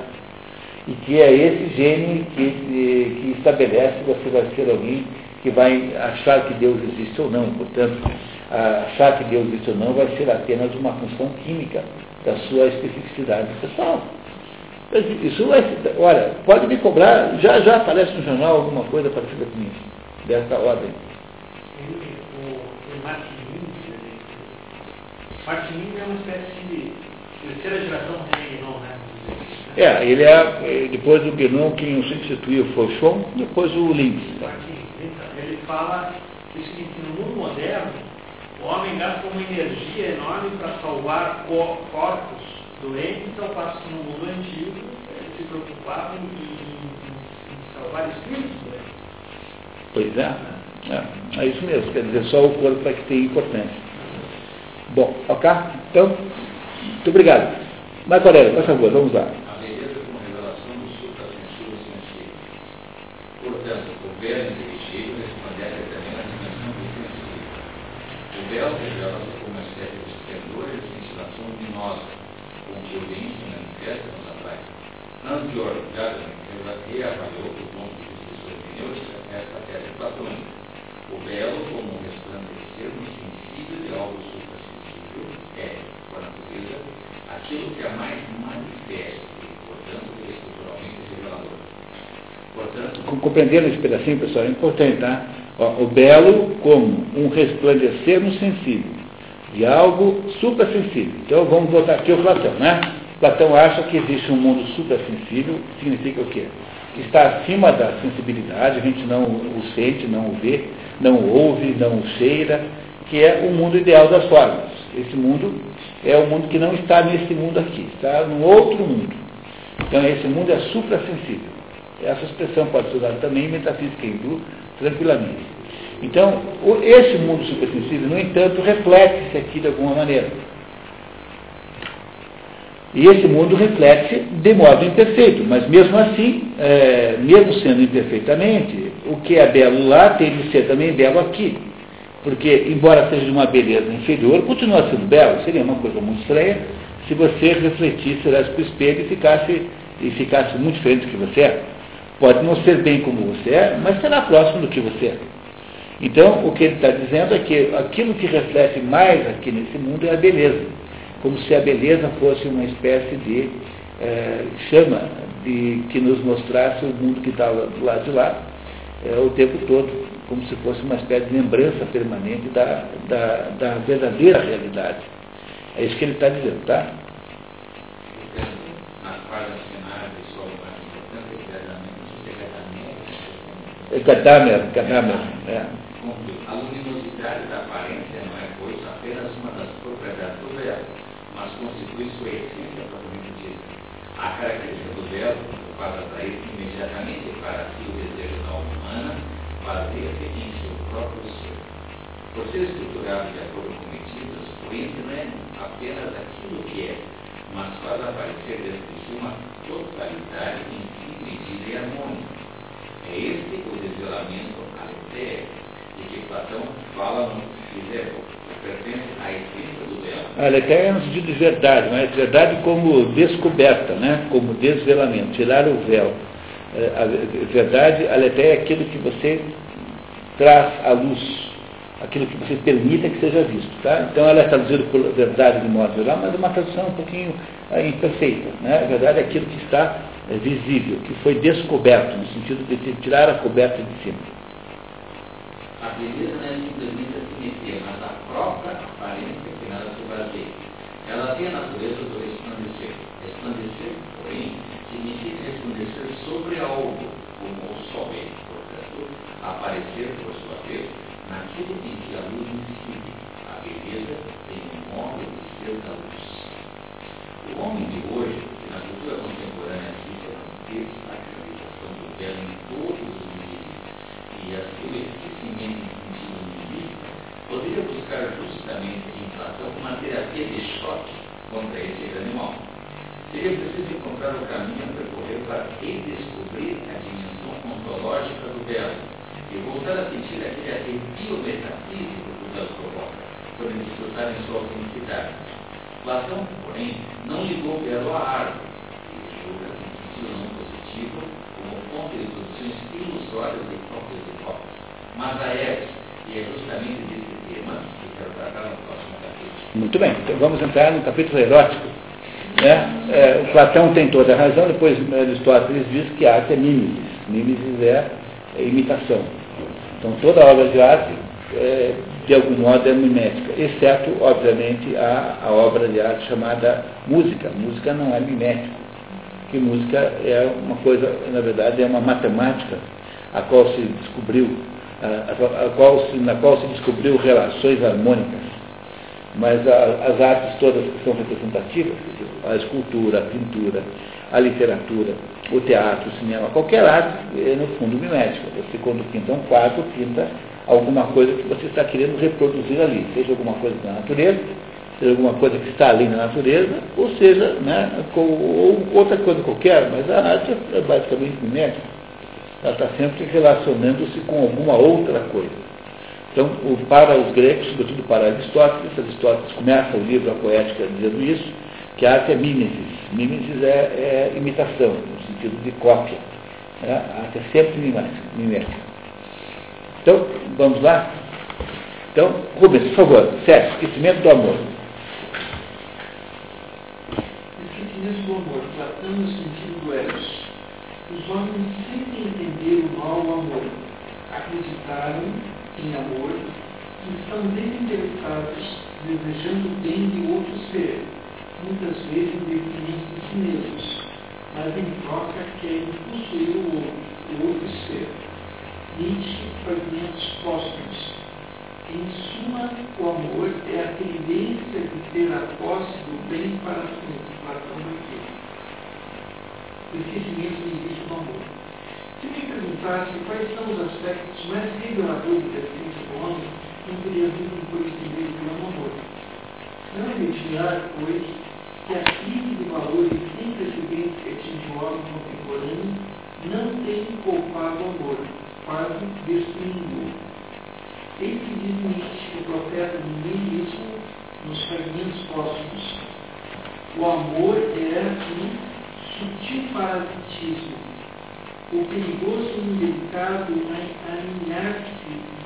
[SPEAKER 1] E que é esse gene que, que estabelece que você vai ser alguém que vai achar que Deus existe ou não. Portanto, achar que Deus existe ou não vai ser apenas uma função química da sua especificidade pessoal. Isso vai, olha, pode me cobrar, já já aparece no jornal alguma coisa parecida com isso, dessa ordem.
[SPEAKER 2] O Martin é uma espécie de terceira geração de Guénon, né?
[SPEAKER 1] É, ele é, depois do Guénon, quem o substituiu foi o Chon, depois o Lins.
[SPEAKER 2] Fala que no mundo moderno, o homem gasta uma energia enorme para salvar corpos doentes, ao passo que no mundo antigo eles se preocupavam em, em, em salvar espíritos doentes.
[SPEAKER 1] Pois é. é. É isso mesmo, quer dizer, só o corpo é que tem importância. Bom, ok? Então, muito obrigado. Marco Aurélio, por favor, vamos lá.
[SPEAKER 4] A beleza como revelação do suprasensível sensível. Portanto, o belo inteligível respondendo também na dimensão do sensível. Como uma espécie de esplendor e cintilação luminosa prudência manifesta nos atrai. Nandior Gadamer reavaliou do ponto de vista hermenêutica essa tese platônica. O belo, como um resplandecer no sensível de algo suprassensível, é, por natureza, aquilo que é mais manifesto e, portanto, estruturalmente revelador. Portanto,
[SPEAKER 1] esse pedacinho, pessoal, é importante, tá? O belo como um resplandecer no sensível de algo suprassensível. Então vamos botar aqui o Platão, né? Platão acha que existe um mundo suprassensível, significa o quê? Que está acima da sensibilidade, a gente não o sente, não o vê, não o ouve, não o cheira, que é o mundo ideal das formas. Esse mundo é o mundo que não está nesse mundo aqui, está num outro mundo. Então esse mundo é suprassensível. Essa expressão pode ser usada também em metafísica hindu, tranquilamente. Então, esse mundo supersensível, no entanto, reflete-se aqui de alguma maneira. E esse mundo reflete de modo imperfeito, mas mesmo assim, é, mesmo sendo imperfeitamente, o que é belo lá tem de ser também belo aqui. Porque, embora seja de uma beleza inferior, continua sendo belo. Seria uma coisa muito estranha se você refletisse, olhasse para o espelho e ficasse, e ficasse muito diferente do que você é. Pode não ser bem como você é, mas será próximo do que você é. Então, o que ele está dizendo é que aquilo que reflete mais aqui nesse mundo é a beleza, como se a beleza fosse uma espécie de é, chama de, que nos mostrasse o mundo que estava do lado de lá é, o tempo todo, como se fosse uma espécie de lembrança permanente da, da, da verdadeira realidade. É isso que ele está dizendo, tá?
[SPEAKER 4] É. A luminosidade da aparência não é, pois, apenas uma das propriedades do véu, mas constitui sua essência propriamente dita. A característica do véu faz atrair imediatamente para si o desejo da alma humana, baseia-se em seu próprio ser. Por ser estruturado de acordo com medidas, o ente não é apenas aquilo que é, mas faz aparecer dentro de si uma totalidade em medida e harmônica é este o desvelamento aletéia de que Platão fala no Fidel, que pertence à essência do véu. A
[SPEAKER 1] aletéia é no sentido de verdade, mas verdade como descoberta, né? como desvelamento, tirar o véu. É, a verdade, a aletéia é aquilo que você traz à luz, aquilo que você permita que seja visto. Tá? Então ela é traduzida por verdade de modo geral, mas é uma tradução um pouquinho é, imperfeita. Né? A verdade é aquilo que está é, visível, que foi descoberto, no sentido de tirar a coberta de cima.
[SPEAKER 4] A beleza não é simplesmente a simetria, mas a própria aparência que nela se baseia. Ela tem a natureza do resplandecer. Resplandecer, porém, significa resplandecer sobre algo, como o sol portanto, aparecer, por sua vez, naquilo que a luz incide. A beleza tem um modo de ser da luz. O homem de hoje, que na cultura contemporânea a acreditação do belo em todos os níveis e a seu esquecimento em sentido niilista, buscar justamente em Platão uma terapia de choque contra esse grande mal. Seria preciso encontrar o caminho a percorrer para redescobrir a dimensão ontológica do belo e voltar a sentir aquele arrepio metafísico que o belo provoca, quando desfrutar em sua autenticidade. Platão, porém, não ligou o belo à árvore, e julga assim não positivo como fonte de produções ilusórias e próprias próprias. Mas a Eves, e é justamente desse tema que eu quero tratar no próximo capítulo.
[SPEAKER 1] Muito bem, então vamos entrar no capítulo erótico. Né? É, o Platão tem toda a razão, depois Aristóteles diz que arte é mimesis. Mimesis é, é imitação. Então toda obra de arte, é, de algum modo, é mimética, exceto, obviamente, a, a obra de arte chamada música. música não é mimética que música é uma coisa, na verdade, é uma matemática a qual se descobriu, a, a qual se, na qual se descobriu relações harmônicas. Mas a, as artes todas que são representativas, a escultura, a pintura, a literatura, o teatro, o cinema, qualquer arte é no fundo mimética. Você quando pinta um quadro, pinta alguma coisa que você está querendo reproduzir ali, seja alguma coisa da natureza, seja alguma coisa que está ali na natureza, ou seja, né, ou outra coisa qualquer, mas a arte é basicamente mimética. Ela está sempre relacionando-se com alguma outra coisa. Então, o, para os gregos, sobretudo para Aristóteles, Aristóteles começa o livro A Poética dizendo isso, que a arte é mimesis. Mimesis é, é imitação, no sentido de cópia. Né? A arte é sempre mimética. Então, vamos lá? Então, Rubens, por favor, Sérgio, esquecimento do amor.
[SPEAKER 5] Esquecimento do amor, tratando no sentido do Eros. Os homens sempre entenderam mal o amor, acreditaram em amor e estão desinteressados, desejando o bem de outro ser, muitas vezes em detrimento de si mesmos, mas em troca querem possuir o outro, o outro ser. Nietzsche, fragmentos póstumos. Em suma, o amor é a tendência de ter a posse do bem para si, Platão aqui. O esquecimento do início do amor. Se me perguntasse quais são os aspectos mais reveladores da essência do homem, não teria dúvida em conhecer pelo amor. Não é de admirar, pois, que a crise de valores sem precedentes que atinge o homem contemporâneo não tem poupado o amor, quase destruindo-o Eis que diz Nietzsche, o profeta do niilismo, nos fragmentos próximos. O amor é um sutil parasitismo, o perigoso indelicado aninhar-se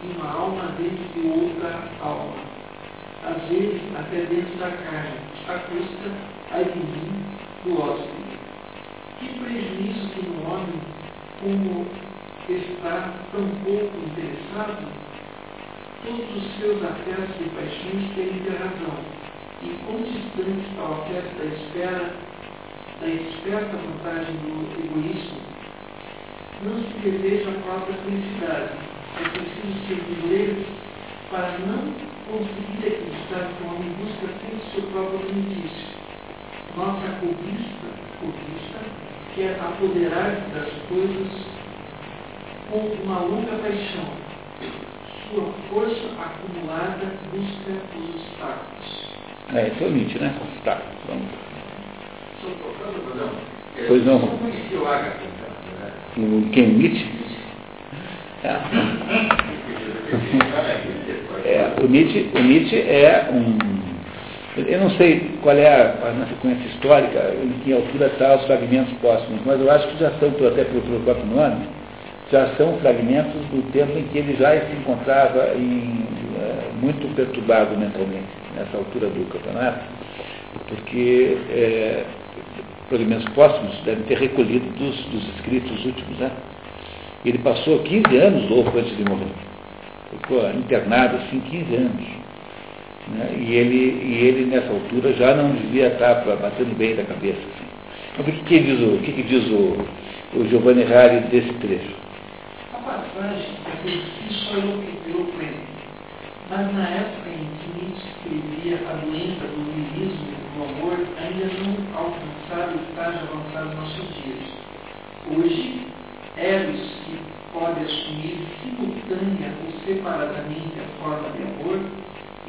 [SPEAKER 5] de uma alma dentro de outra alma, às vezes até dentro da carne, à custa, ai de mim, do hóspede. Que prejuízo tem um homem como está tão pouco interessado? Todos os seus afetos e paixões ter razão, e condistantes ao afeto da espera, da esperta vantagem do egoísmo, não se deseja a própria felicidade. É preciso ser livre para não conseguir acreditar que o homem busca sempre seu próprio benefício. Nossa cobiça, cobiça quer apoderar-se das coisas com uma longa paixão. Sua força acumulada busca os obstáculos.
[SPEAKER 1] É, esse é o né? Tá, vamos. Pois não.
[SPEAKER 4] O?
[SPEAKER 1] O quem? Nietzsche? É. [LAUGHS] É, o, Nietzsche, o Nietzsche é um. Eu não sei qual é a, a sequência histórica, em que altura está os fragmentos próximos, mas eu acho que já são, até pelo, pelo próprio nome, já são fragmentos do tempo em que ele já se encontrava em, é, muito perturbado mentalmente, nessa altura do campeonato, porque é, fragmentos próximos devem ter recolhido dos, dos escritos últimos. Né? Ele passou 15 anos louco antes de morrer. Ficou internado assim 15 anos. Né? E, ele, e ele, nessa altura, já não devia estar batendo bem da cabeça. Assim. Então, o que, que diz, o, que que diz o, o Giovanni Rari desse trecho?
[SPEAKER 5] A passagem é si só eloquente, mas na época em que Nietzsche escrevia a doença do niilismo e do amor, ainda não alcançaram o estágio avançado nos nossos dias. Hoje, Eros, que pode assumir simultânea ou separadamente a forma de amor,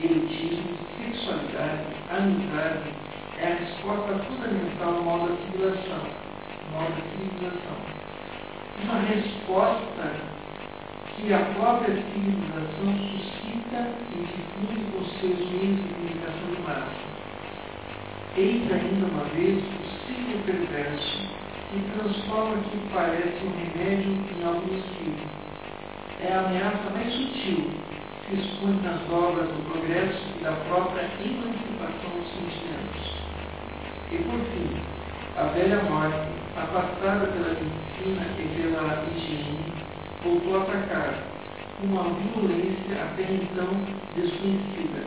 [SPEAKER 5] erotismo, sexualidade, amizade, é a resposta fundamental ao mal da civilização. Da civilização. Uma resposta que a própria civilização suscita e difunde com seus meios de comunicação de massa. Eis ainda uma vez o ciclo perverso que transforma o que parece um remédio em algo nocivo. É a ameaça mais sutil que expõe nas obras do progresso e da própria emancipação dos sentimentos. E por fim, a velha morte, afastada pela medicina e pela higiene, voltou a atacar, com uma violência até então desconhecida,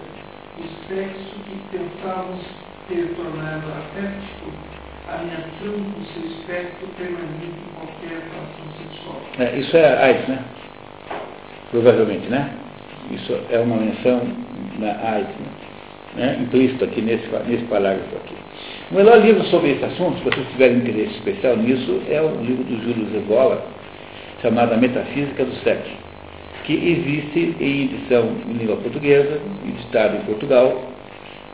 [SPEAKER 5] o sexo que pensávamos ter tornado afetivo ameaçando o seu espectro permanente em qualquer relação sexual.
[SPEAKER 1] É, isso é AIDS, né? Provavelmente, né? Isso é uma menção na AIDS, né? né? implícito aqui nesse, nesse parágrafo aqui. O melhor livro sobre esse assunto, se vocês tiverem interesse especial nisso, é o livro do Júlio Zevola, chamado A Metafísica do Sexo, que existe em edição em língua portuguesa, editado em Portugal,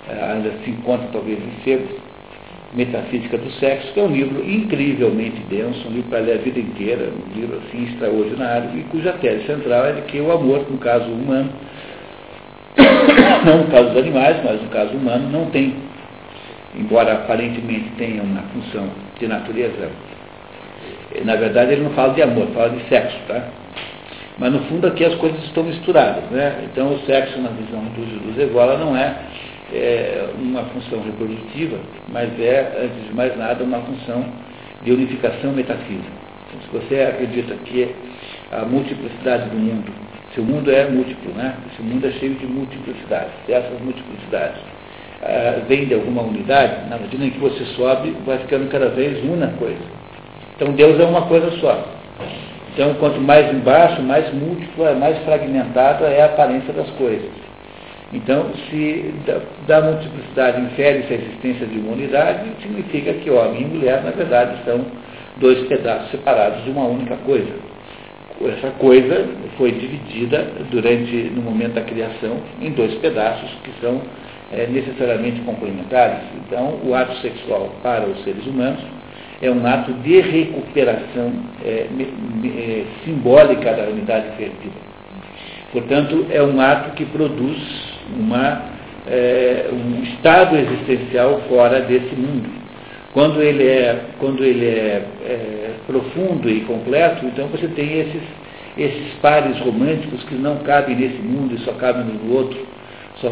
[SPEAKER 1] eh, ainda se encontra talvez em sebo, Metafísica do Sexo, que é um livro incrivelmente denso, um livro para ler a vida inteira, um livro assim extraordinário, e cuja tese central é de que o amor, no caso humano, [COUGHS] não no caso dos animais, mas no caso humano, não tem, embora aparentemente tenha uma função de natureza. Na verdade, ele não fala de amor, fala de sexo, tá? Mas no fundo aqui as coisas estão misturadas, né? Então o sexo, na visão do, do Zegola, não é é uma função reprodutiva, mas é, antes de mais nada, uma função de unificação metafísica. Então, se você acredita que a multiplicidade do mundo, se o mundo é múltiplo, né? se o mundo é cheio de multiplicidades, se essas multiplicidades ah, vêm de alguma unidade, na medida em que você sobe, vai ficando cada vez uma coisa. Então Deus é uma coisa só. Então, quanto mais embaixo, mais múltiplo, mais fragmentada é a aparência das coisas. Então, se da, da multiplicidade infere-se a existência de uma unidade, significa que homem e mulher, na verdade, são dois pedaços separados de uma única coisa. Essa coisa foi dividida durante, no momento da criação, em dois pedaços que são é, necessariamente complementares. Então, o ato sexual para os seres humanos é um ato de recuperação é, é, simbólica da unidade perdida. Portanto, é um ato que produz uma, é, um estado existencial fora desse mundo. Quando ele é, quando ele é, é profundo e completo, então você tem esses, esses pares românticos que não cabem nesse mundo e só cabem no outro, só,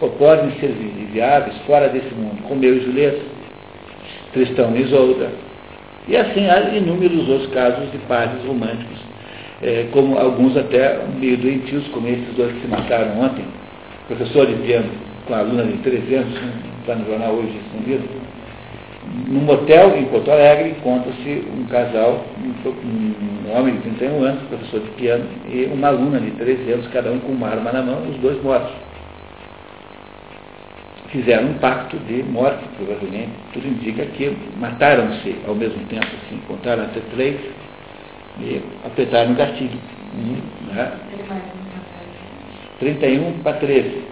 [SPEAKER 1] só podem ser viáveis fora desse mundo, como eu e Julieta, Tristão e Isolda. E assim há inúmeros outros casos de pares românticos, é, como alguns até meio doentios, como esses dois que se mataram ontem, professor de piano com a aluna de 13 anos, está no jornal hoje escondido, num motel em Porto Alegre, encontra-se um casal, um, um, homem de 31 anos, professor de piano, e uma aluna de 13 anos, cada um com uma arma na mão, os dois mortos. Fizeram um pacto de morte, provavelmente. Tudo indica que mataram-se ao mesmo tempo, assim, contaram até três e apertaram o gatilho. Um, né? 31 para 13.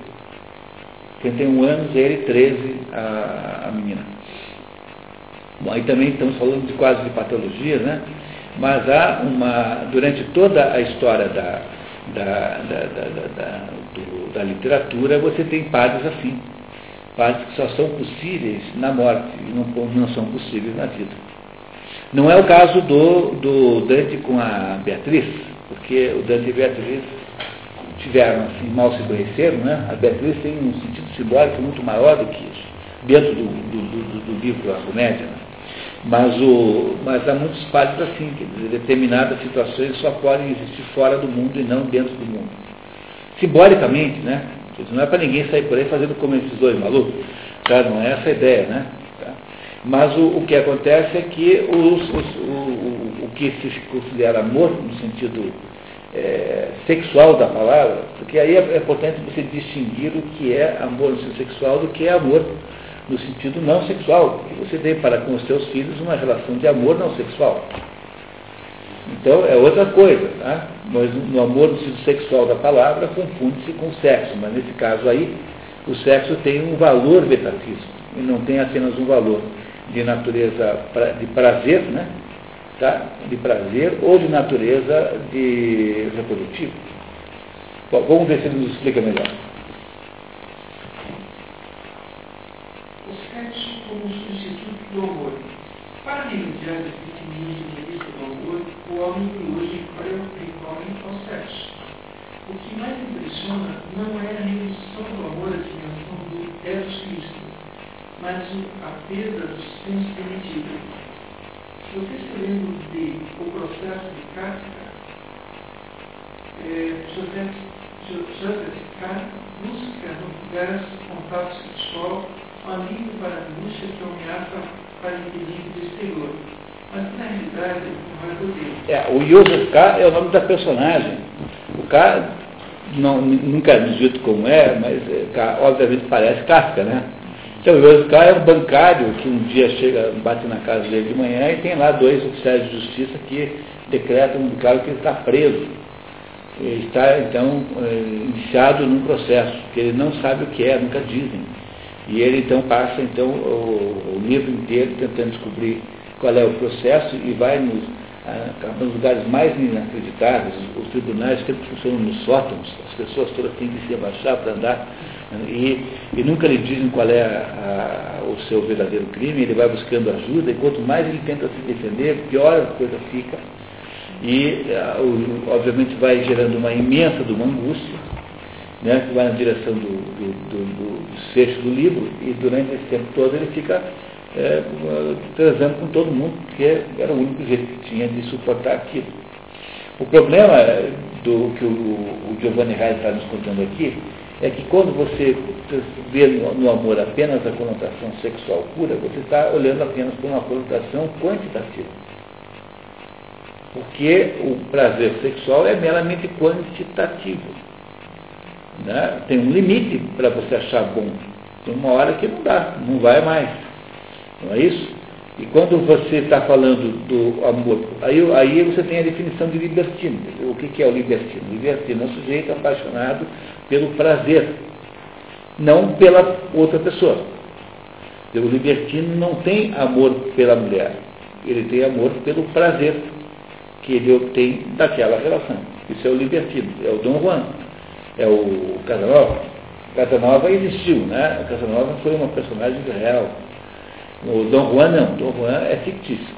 [SPEAKER 1] 31 anos, ele 13, a, a menina. Bom, aí também estamos falando de quase de patologia, né? Mas há uma, durante toda a história da, da, da, da, do, da literatura, você tem padres assim. Padres que só são possíveis na morte e não, não são possíveis na vida. Não é o caso do, do Dante com a Beatriz, porque o Dante e a Beatriz tiveram assim, mal se conheceram, né? A Beatriz tem um sentido simbólico muito maior do que isso, dentro do, do, do, do livro A Comédia. Né? Mas, o, mas há muitos padres assim, que determinadas situações só podem existir fora do mundo e não dentro do mundo. Simbolicamente, né? Não é para ninguém sair por aí fazendo como esses dois malucos. Tá? Não é essa a ideia, né? Tá? Mas o, o, que acontece é que os, os, o, o, que se considera amor, no sentido é, sexual da palavra, porque aí é, é importante você distinguir o que é amor no sentido sexual do que é amor no sentido não sexual, que você tem para com os seus filhos uma relação de amor não sexual. Então é outra coisa, tá? Mas no amor sexual da palavra confunde-se com sexo, mas nesse caso aí o sexo tem um valor metafísico e não tem apenas um valor de natureza de prazer, né? Tá? De prazer ou de natureza de reprodutivo. Bom, vamos ver se ele nos explica melhor.
[SPEAKER 5] do amor. Para remediar esse definimento de vista do amor, o homem hoje recorre ao sexo. O que mais impressiona não é a redução do amor à dimensão do Eros Cristo, mas a perda do senso permitido. Você se lembra de O Processo de Kafka? É, José, José K. busca no verso contato sexual um alívio para a angústia que ameaça para inimigo do exterior. É
[SPEAKER 1] o Joseph K. é o nome da personagem. O K. Não, nunca é dito como é, mas é, K, obviamente parece Kafka, né? Então, o Joseph K. é um bancário que um dia chega, bate na casa dele de manhã e tem lá dois oficiais de justiça que decretam um cara que ele está preso. Ele está, então, é, iniciado num processo que ele não sabe o que é, nunca dizem. E ele então passa então o, o livro inteiro tentando descobrir qual é o processo e vai nos, ah, nos lugares mais inacreditáveis, os tribunais que funcionam nos sótãos, as pessoas todas têm que se abaixar para andar e, e, nunca lhe dizem qual é a, a, o seu verdadeiro crime, ele vai buscando ajuda e quanto mais ele tenta se defender, pior a coisa fica. E, ah, o, obviamente, vai gerando uma imensa de uma angústia, né, que vai na direção do, do, do, do sexto do livro, e durante esse tempo todo ele fica é, transando com todo mundo, porque era o único jeito que tinha de suportar aquilo. O problema do que o, o Giovanni Reis está nos contando aqui é que quando você vê no, amor apenas a conotação sexual pura, você está olhando apenas para uma conotação quantitativa. Porque o prazer sexual é meramente quantitativo. Né? Tem um limite para você achar bom. Tem uma hora que não dá, não vai mais. Não é isso? E quando você está falando do amor, aí, aí você tem a definição de libertino. O que, que é o libertino? O libertino é um sujeito apaixonado pelo prazer, não pela outra pessoa. O libertino não tem amor pela mulher, ele tem amor pelo prazer que ele obtém daquela relação. Isso é o libertino, é o Dom Juan é o Casanova. Casanova existiu, né? Casanova foi uma personagem real. O Dom Juan não, Dom Juan é fictício.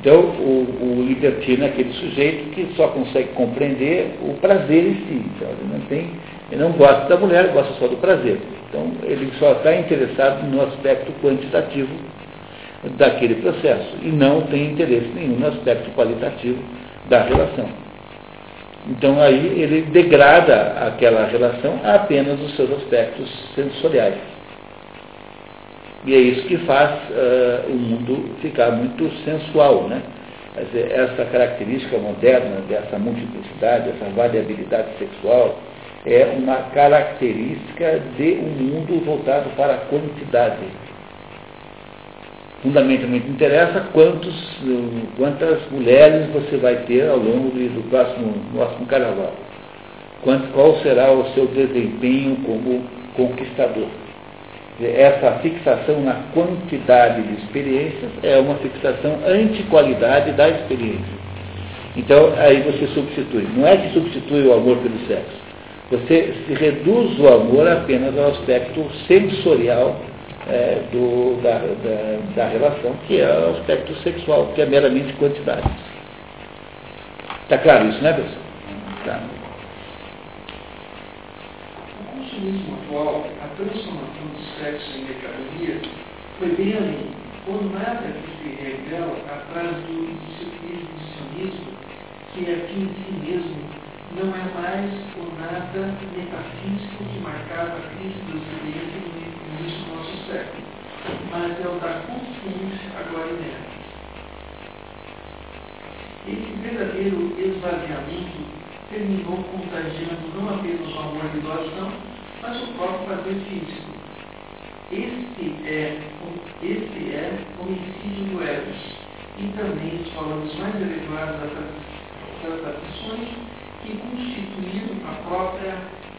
[SPEAKER 1] Então, o, o libertino é aquele sujeito que só consegue compreender o prazer em si. Então, ele não tem, ele não gosta da mulher, gosta só do prazer. Então, ele só está interessado no aspecto quantitativo daquele processo e não tem interesse nenhum no aspecto qualitativo da relação. Então aí ele degrada aquela relação a apenas os seus aspectos sensoriais. E é isso que faz uh, o mundo ficar muito sensual, né? Dizer, essa característica moderna dessa multiplicidade, essa variabilidade sexual, é uma característica de um mundo voltado para a quantidade. Fundamentalmente interessa quantos, quantas mulheres você vai ter ao longo do próximo, próximo carnaval. Quanto, qual será o seu desempenho como conquistador. Essa fixação na quantidade de experiências é uma fixação anti-qualidade da experiência. Então, aí você substitui. Não é que substitui o amor pelo sexo. Você reduz o amor apenas ao aspecto sensorial é, do, da, da, da, relação, que é o aspecto sexual, que é meramente quantidade. Está claro isso, né, pessoal? Tá.
[SPEAKER 5] O consumismo atual, a transformação do sexo em mercadoria, foi bem além. Por nada que se revela atrás do exibicionismo, que é fim em si mesmo não é mais o nada metafísico que marcava a crise do Ocidente no início do nosso século, mas é o da consciência agora inerte. Esse verdadeiro esvaziamento terminou contagiando não apenas o amor de doação, mas o próprio prazer físico. Este é, este é o homicídio do Eros, e também os valores mais elevados das tradições que constituíram a própria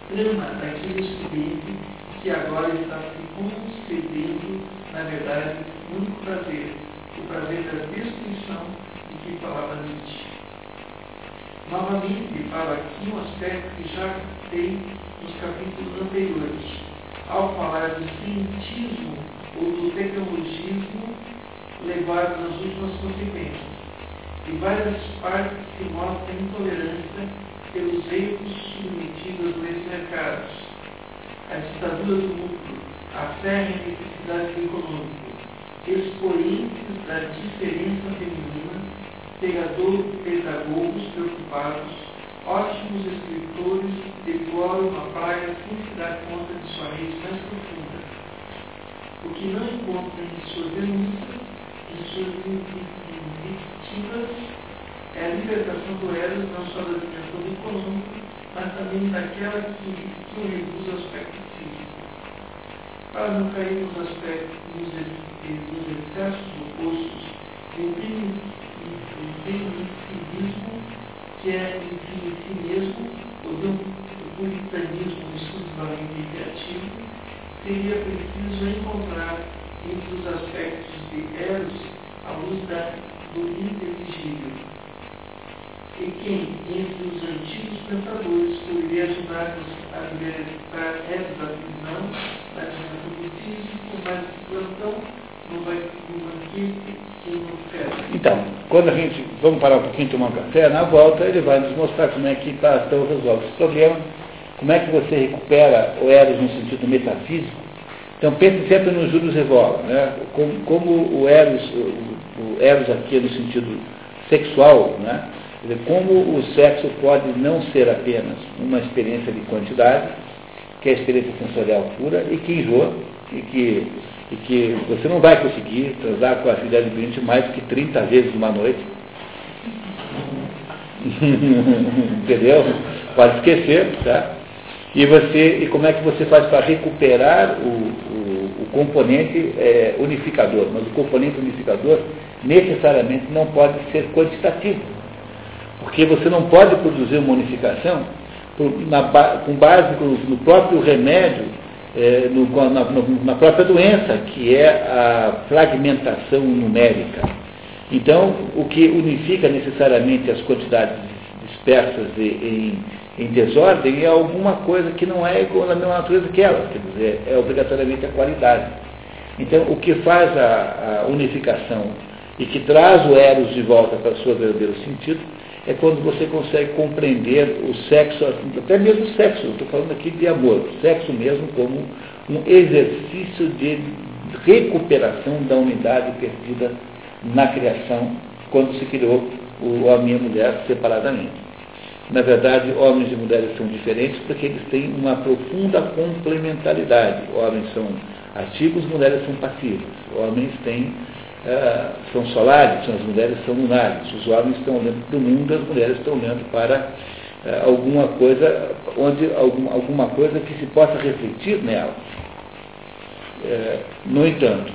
[SPEAKER 5] trama daquele expediente que agora está se concedendo, na verdade, o único prazer, o prazer da destruição de que falava Nietzsche. Novamente, falo aqui um aspecto que já tem nos capítulos anteriores, ao falar do cientismo ou do tecnologismo levado nas últimas consequências. De várias partes se mostra a intolerância pelos veículos submetidos nesses mercados, a ditadura do lucro, a férrea necessidade econômica, expoentes da diferença feminina, pedagogos preocupados, ótimos escritores deploram uma praia sem se dar conta de sua rede mais profunda. O que não encontra em suas denúncias, em suas invectivas, é a libertação do Eros não só da dimensão econômica, mas também daquela que, que reduz o aspecto físico. Para não cair nos aspectos, nos, nos excessos opostos do primitivismo, que é em si mesmo, ou do puritanismo exclusivamente criativo, seria preciso encontrar entre os aspectos de Eros a luz da, do inteligível e quem, entre os antigos pensadores, poderia ajudar a libertar essa da prisão, da dimensão do físico, mas plantão no
[SPEAKER 1] Então, quando a gente, vamos parar um pouquinho tomar um café, na volta ele vai nos mostrar como é que está estão resolve esse problema, como é que você recupera o Eros no sentido metafísico. Então pense sempre no Júlio Revola, né? como, como o, Eros, o, o Eros aqui é no sentido sexual, né? Como o sexo pode não ser apenas uma experiência de quantidade, que é a experiência sensorial pura, e que enjoa, e que, e que você não vai conseguir transar com a filha de cliente mais que 30 vezes uma noite. [LAUGHS] Entendeu? Pode esquecer, tá? E, você, e como é que você faz para recuperar o, o, o componente é, unificador? Mas o componente unificador necessariamente não pode ser quantitativo porque você não pode produzir uma unificação na, com base no próprio remédio, é, no, na, na, própria doença, que é a fragmentação numérica. Então, o que unifica necessariamente as quantidades dispersas em, em desordem é alguma coisa que não é igual mesma natureza que elas, quer dizer, é obrigatoriamente a qualidade. Então, o que faz a, a unificação e que traz o Eros de volta para o seu verdadeiro sentido é quando você consegue compreender o sexo, até mesmo o sexo, estou falando aqui de amor, o sexo mesmo como um exercício de recuperação da unidade perdida na criação, quando se criou o homem e a mulher separadamente. Na verdade, homens e mulheres são diferentes porque eles têm uma profunda complementaridade. Homens são ativos, mulheres são passivas. Homens têm, uh, são solares, as mulheres são lunares. Os homens estão olhando para o mundo, as mulheres estão olhando para uh, alguma coisa, onde algum, alguma coisa que se possa refletir nela. Uh, no entanto,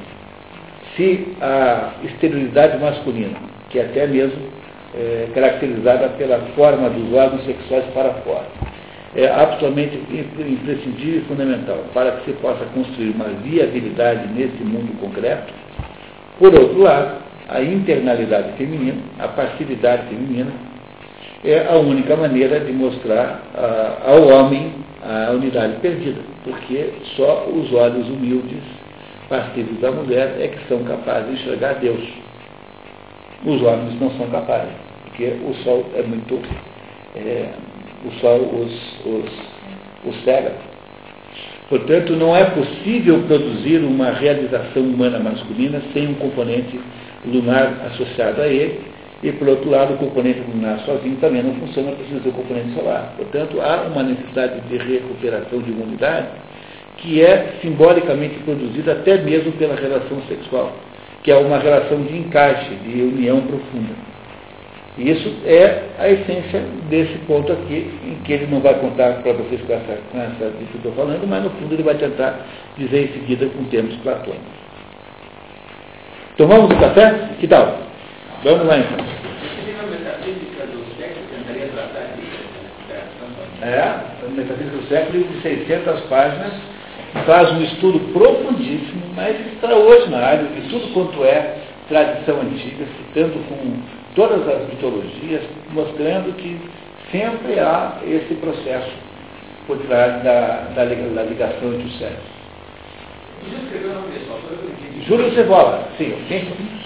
[SPEAKER 1] se a esterilidade masculina, que é até mesmo é, caracterizada pela forma dos órgãos sexuais para fora, é absolutamente imprescindível e fundamental para que se possa construir uma viabilidade nesse mundo concreto. Por outro lado, a internalidade feminina, a passividade feminina, é a única maneira de mostrar ah, ao homem a unidade perdida, porque só os olhos humildes, passivos da mulher é que são capazes de enxergar Deus. Os homens não são capazes, porque o sol é muito é, o sol os, os, os cega. Portanto, não é possível produzir uma realização humana masculina sem um componente lunar associado a ele, e, por outro lado, o componente lunar sozinho também não funciona, precisa ter o componente solar. Portanto, há uma necessidade de recuperação de imunidade que é simbolicamente produzida até mesmo pela relação sexual, que é uma relação de encaixe, de união profunda. Isso é a essência desse ponto aqui, em que ele não vai contar para vocês com essa, com essa que eu estou falando, mas no fundo ele vai tentar dizer em seguida com termos platônicos. Tomamos o café? Que tal? Vamos lá então. É, a Metafísica do Século, de 600 páginas, faz um estudo profundíssimo, mas extraordinário, de tudo quanto é tradição antiga, citando com todas as mitologias, mostrando que sempre há esse processo por trás da, da, da ligação entre os sexos. Júlio Cevola, sim, sim.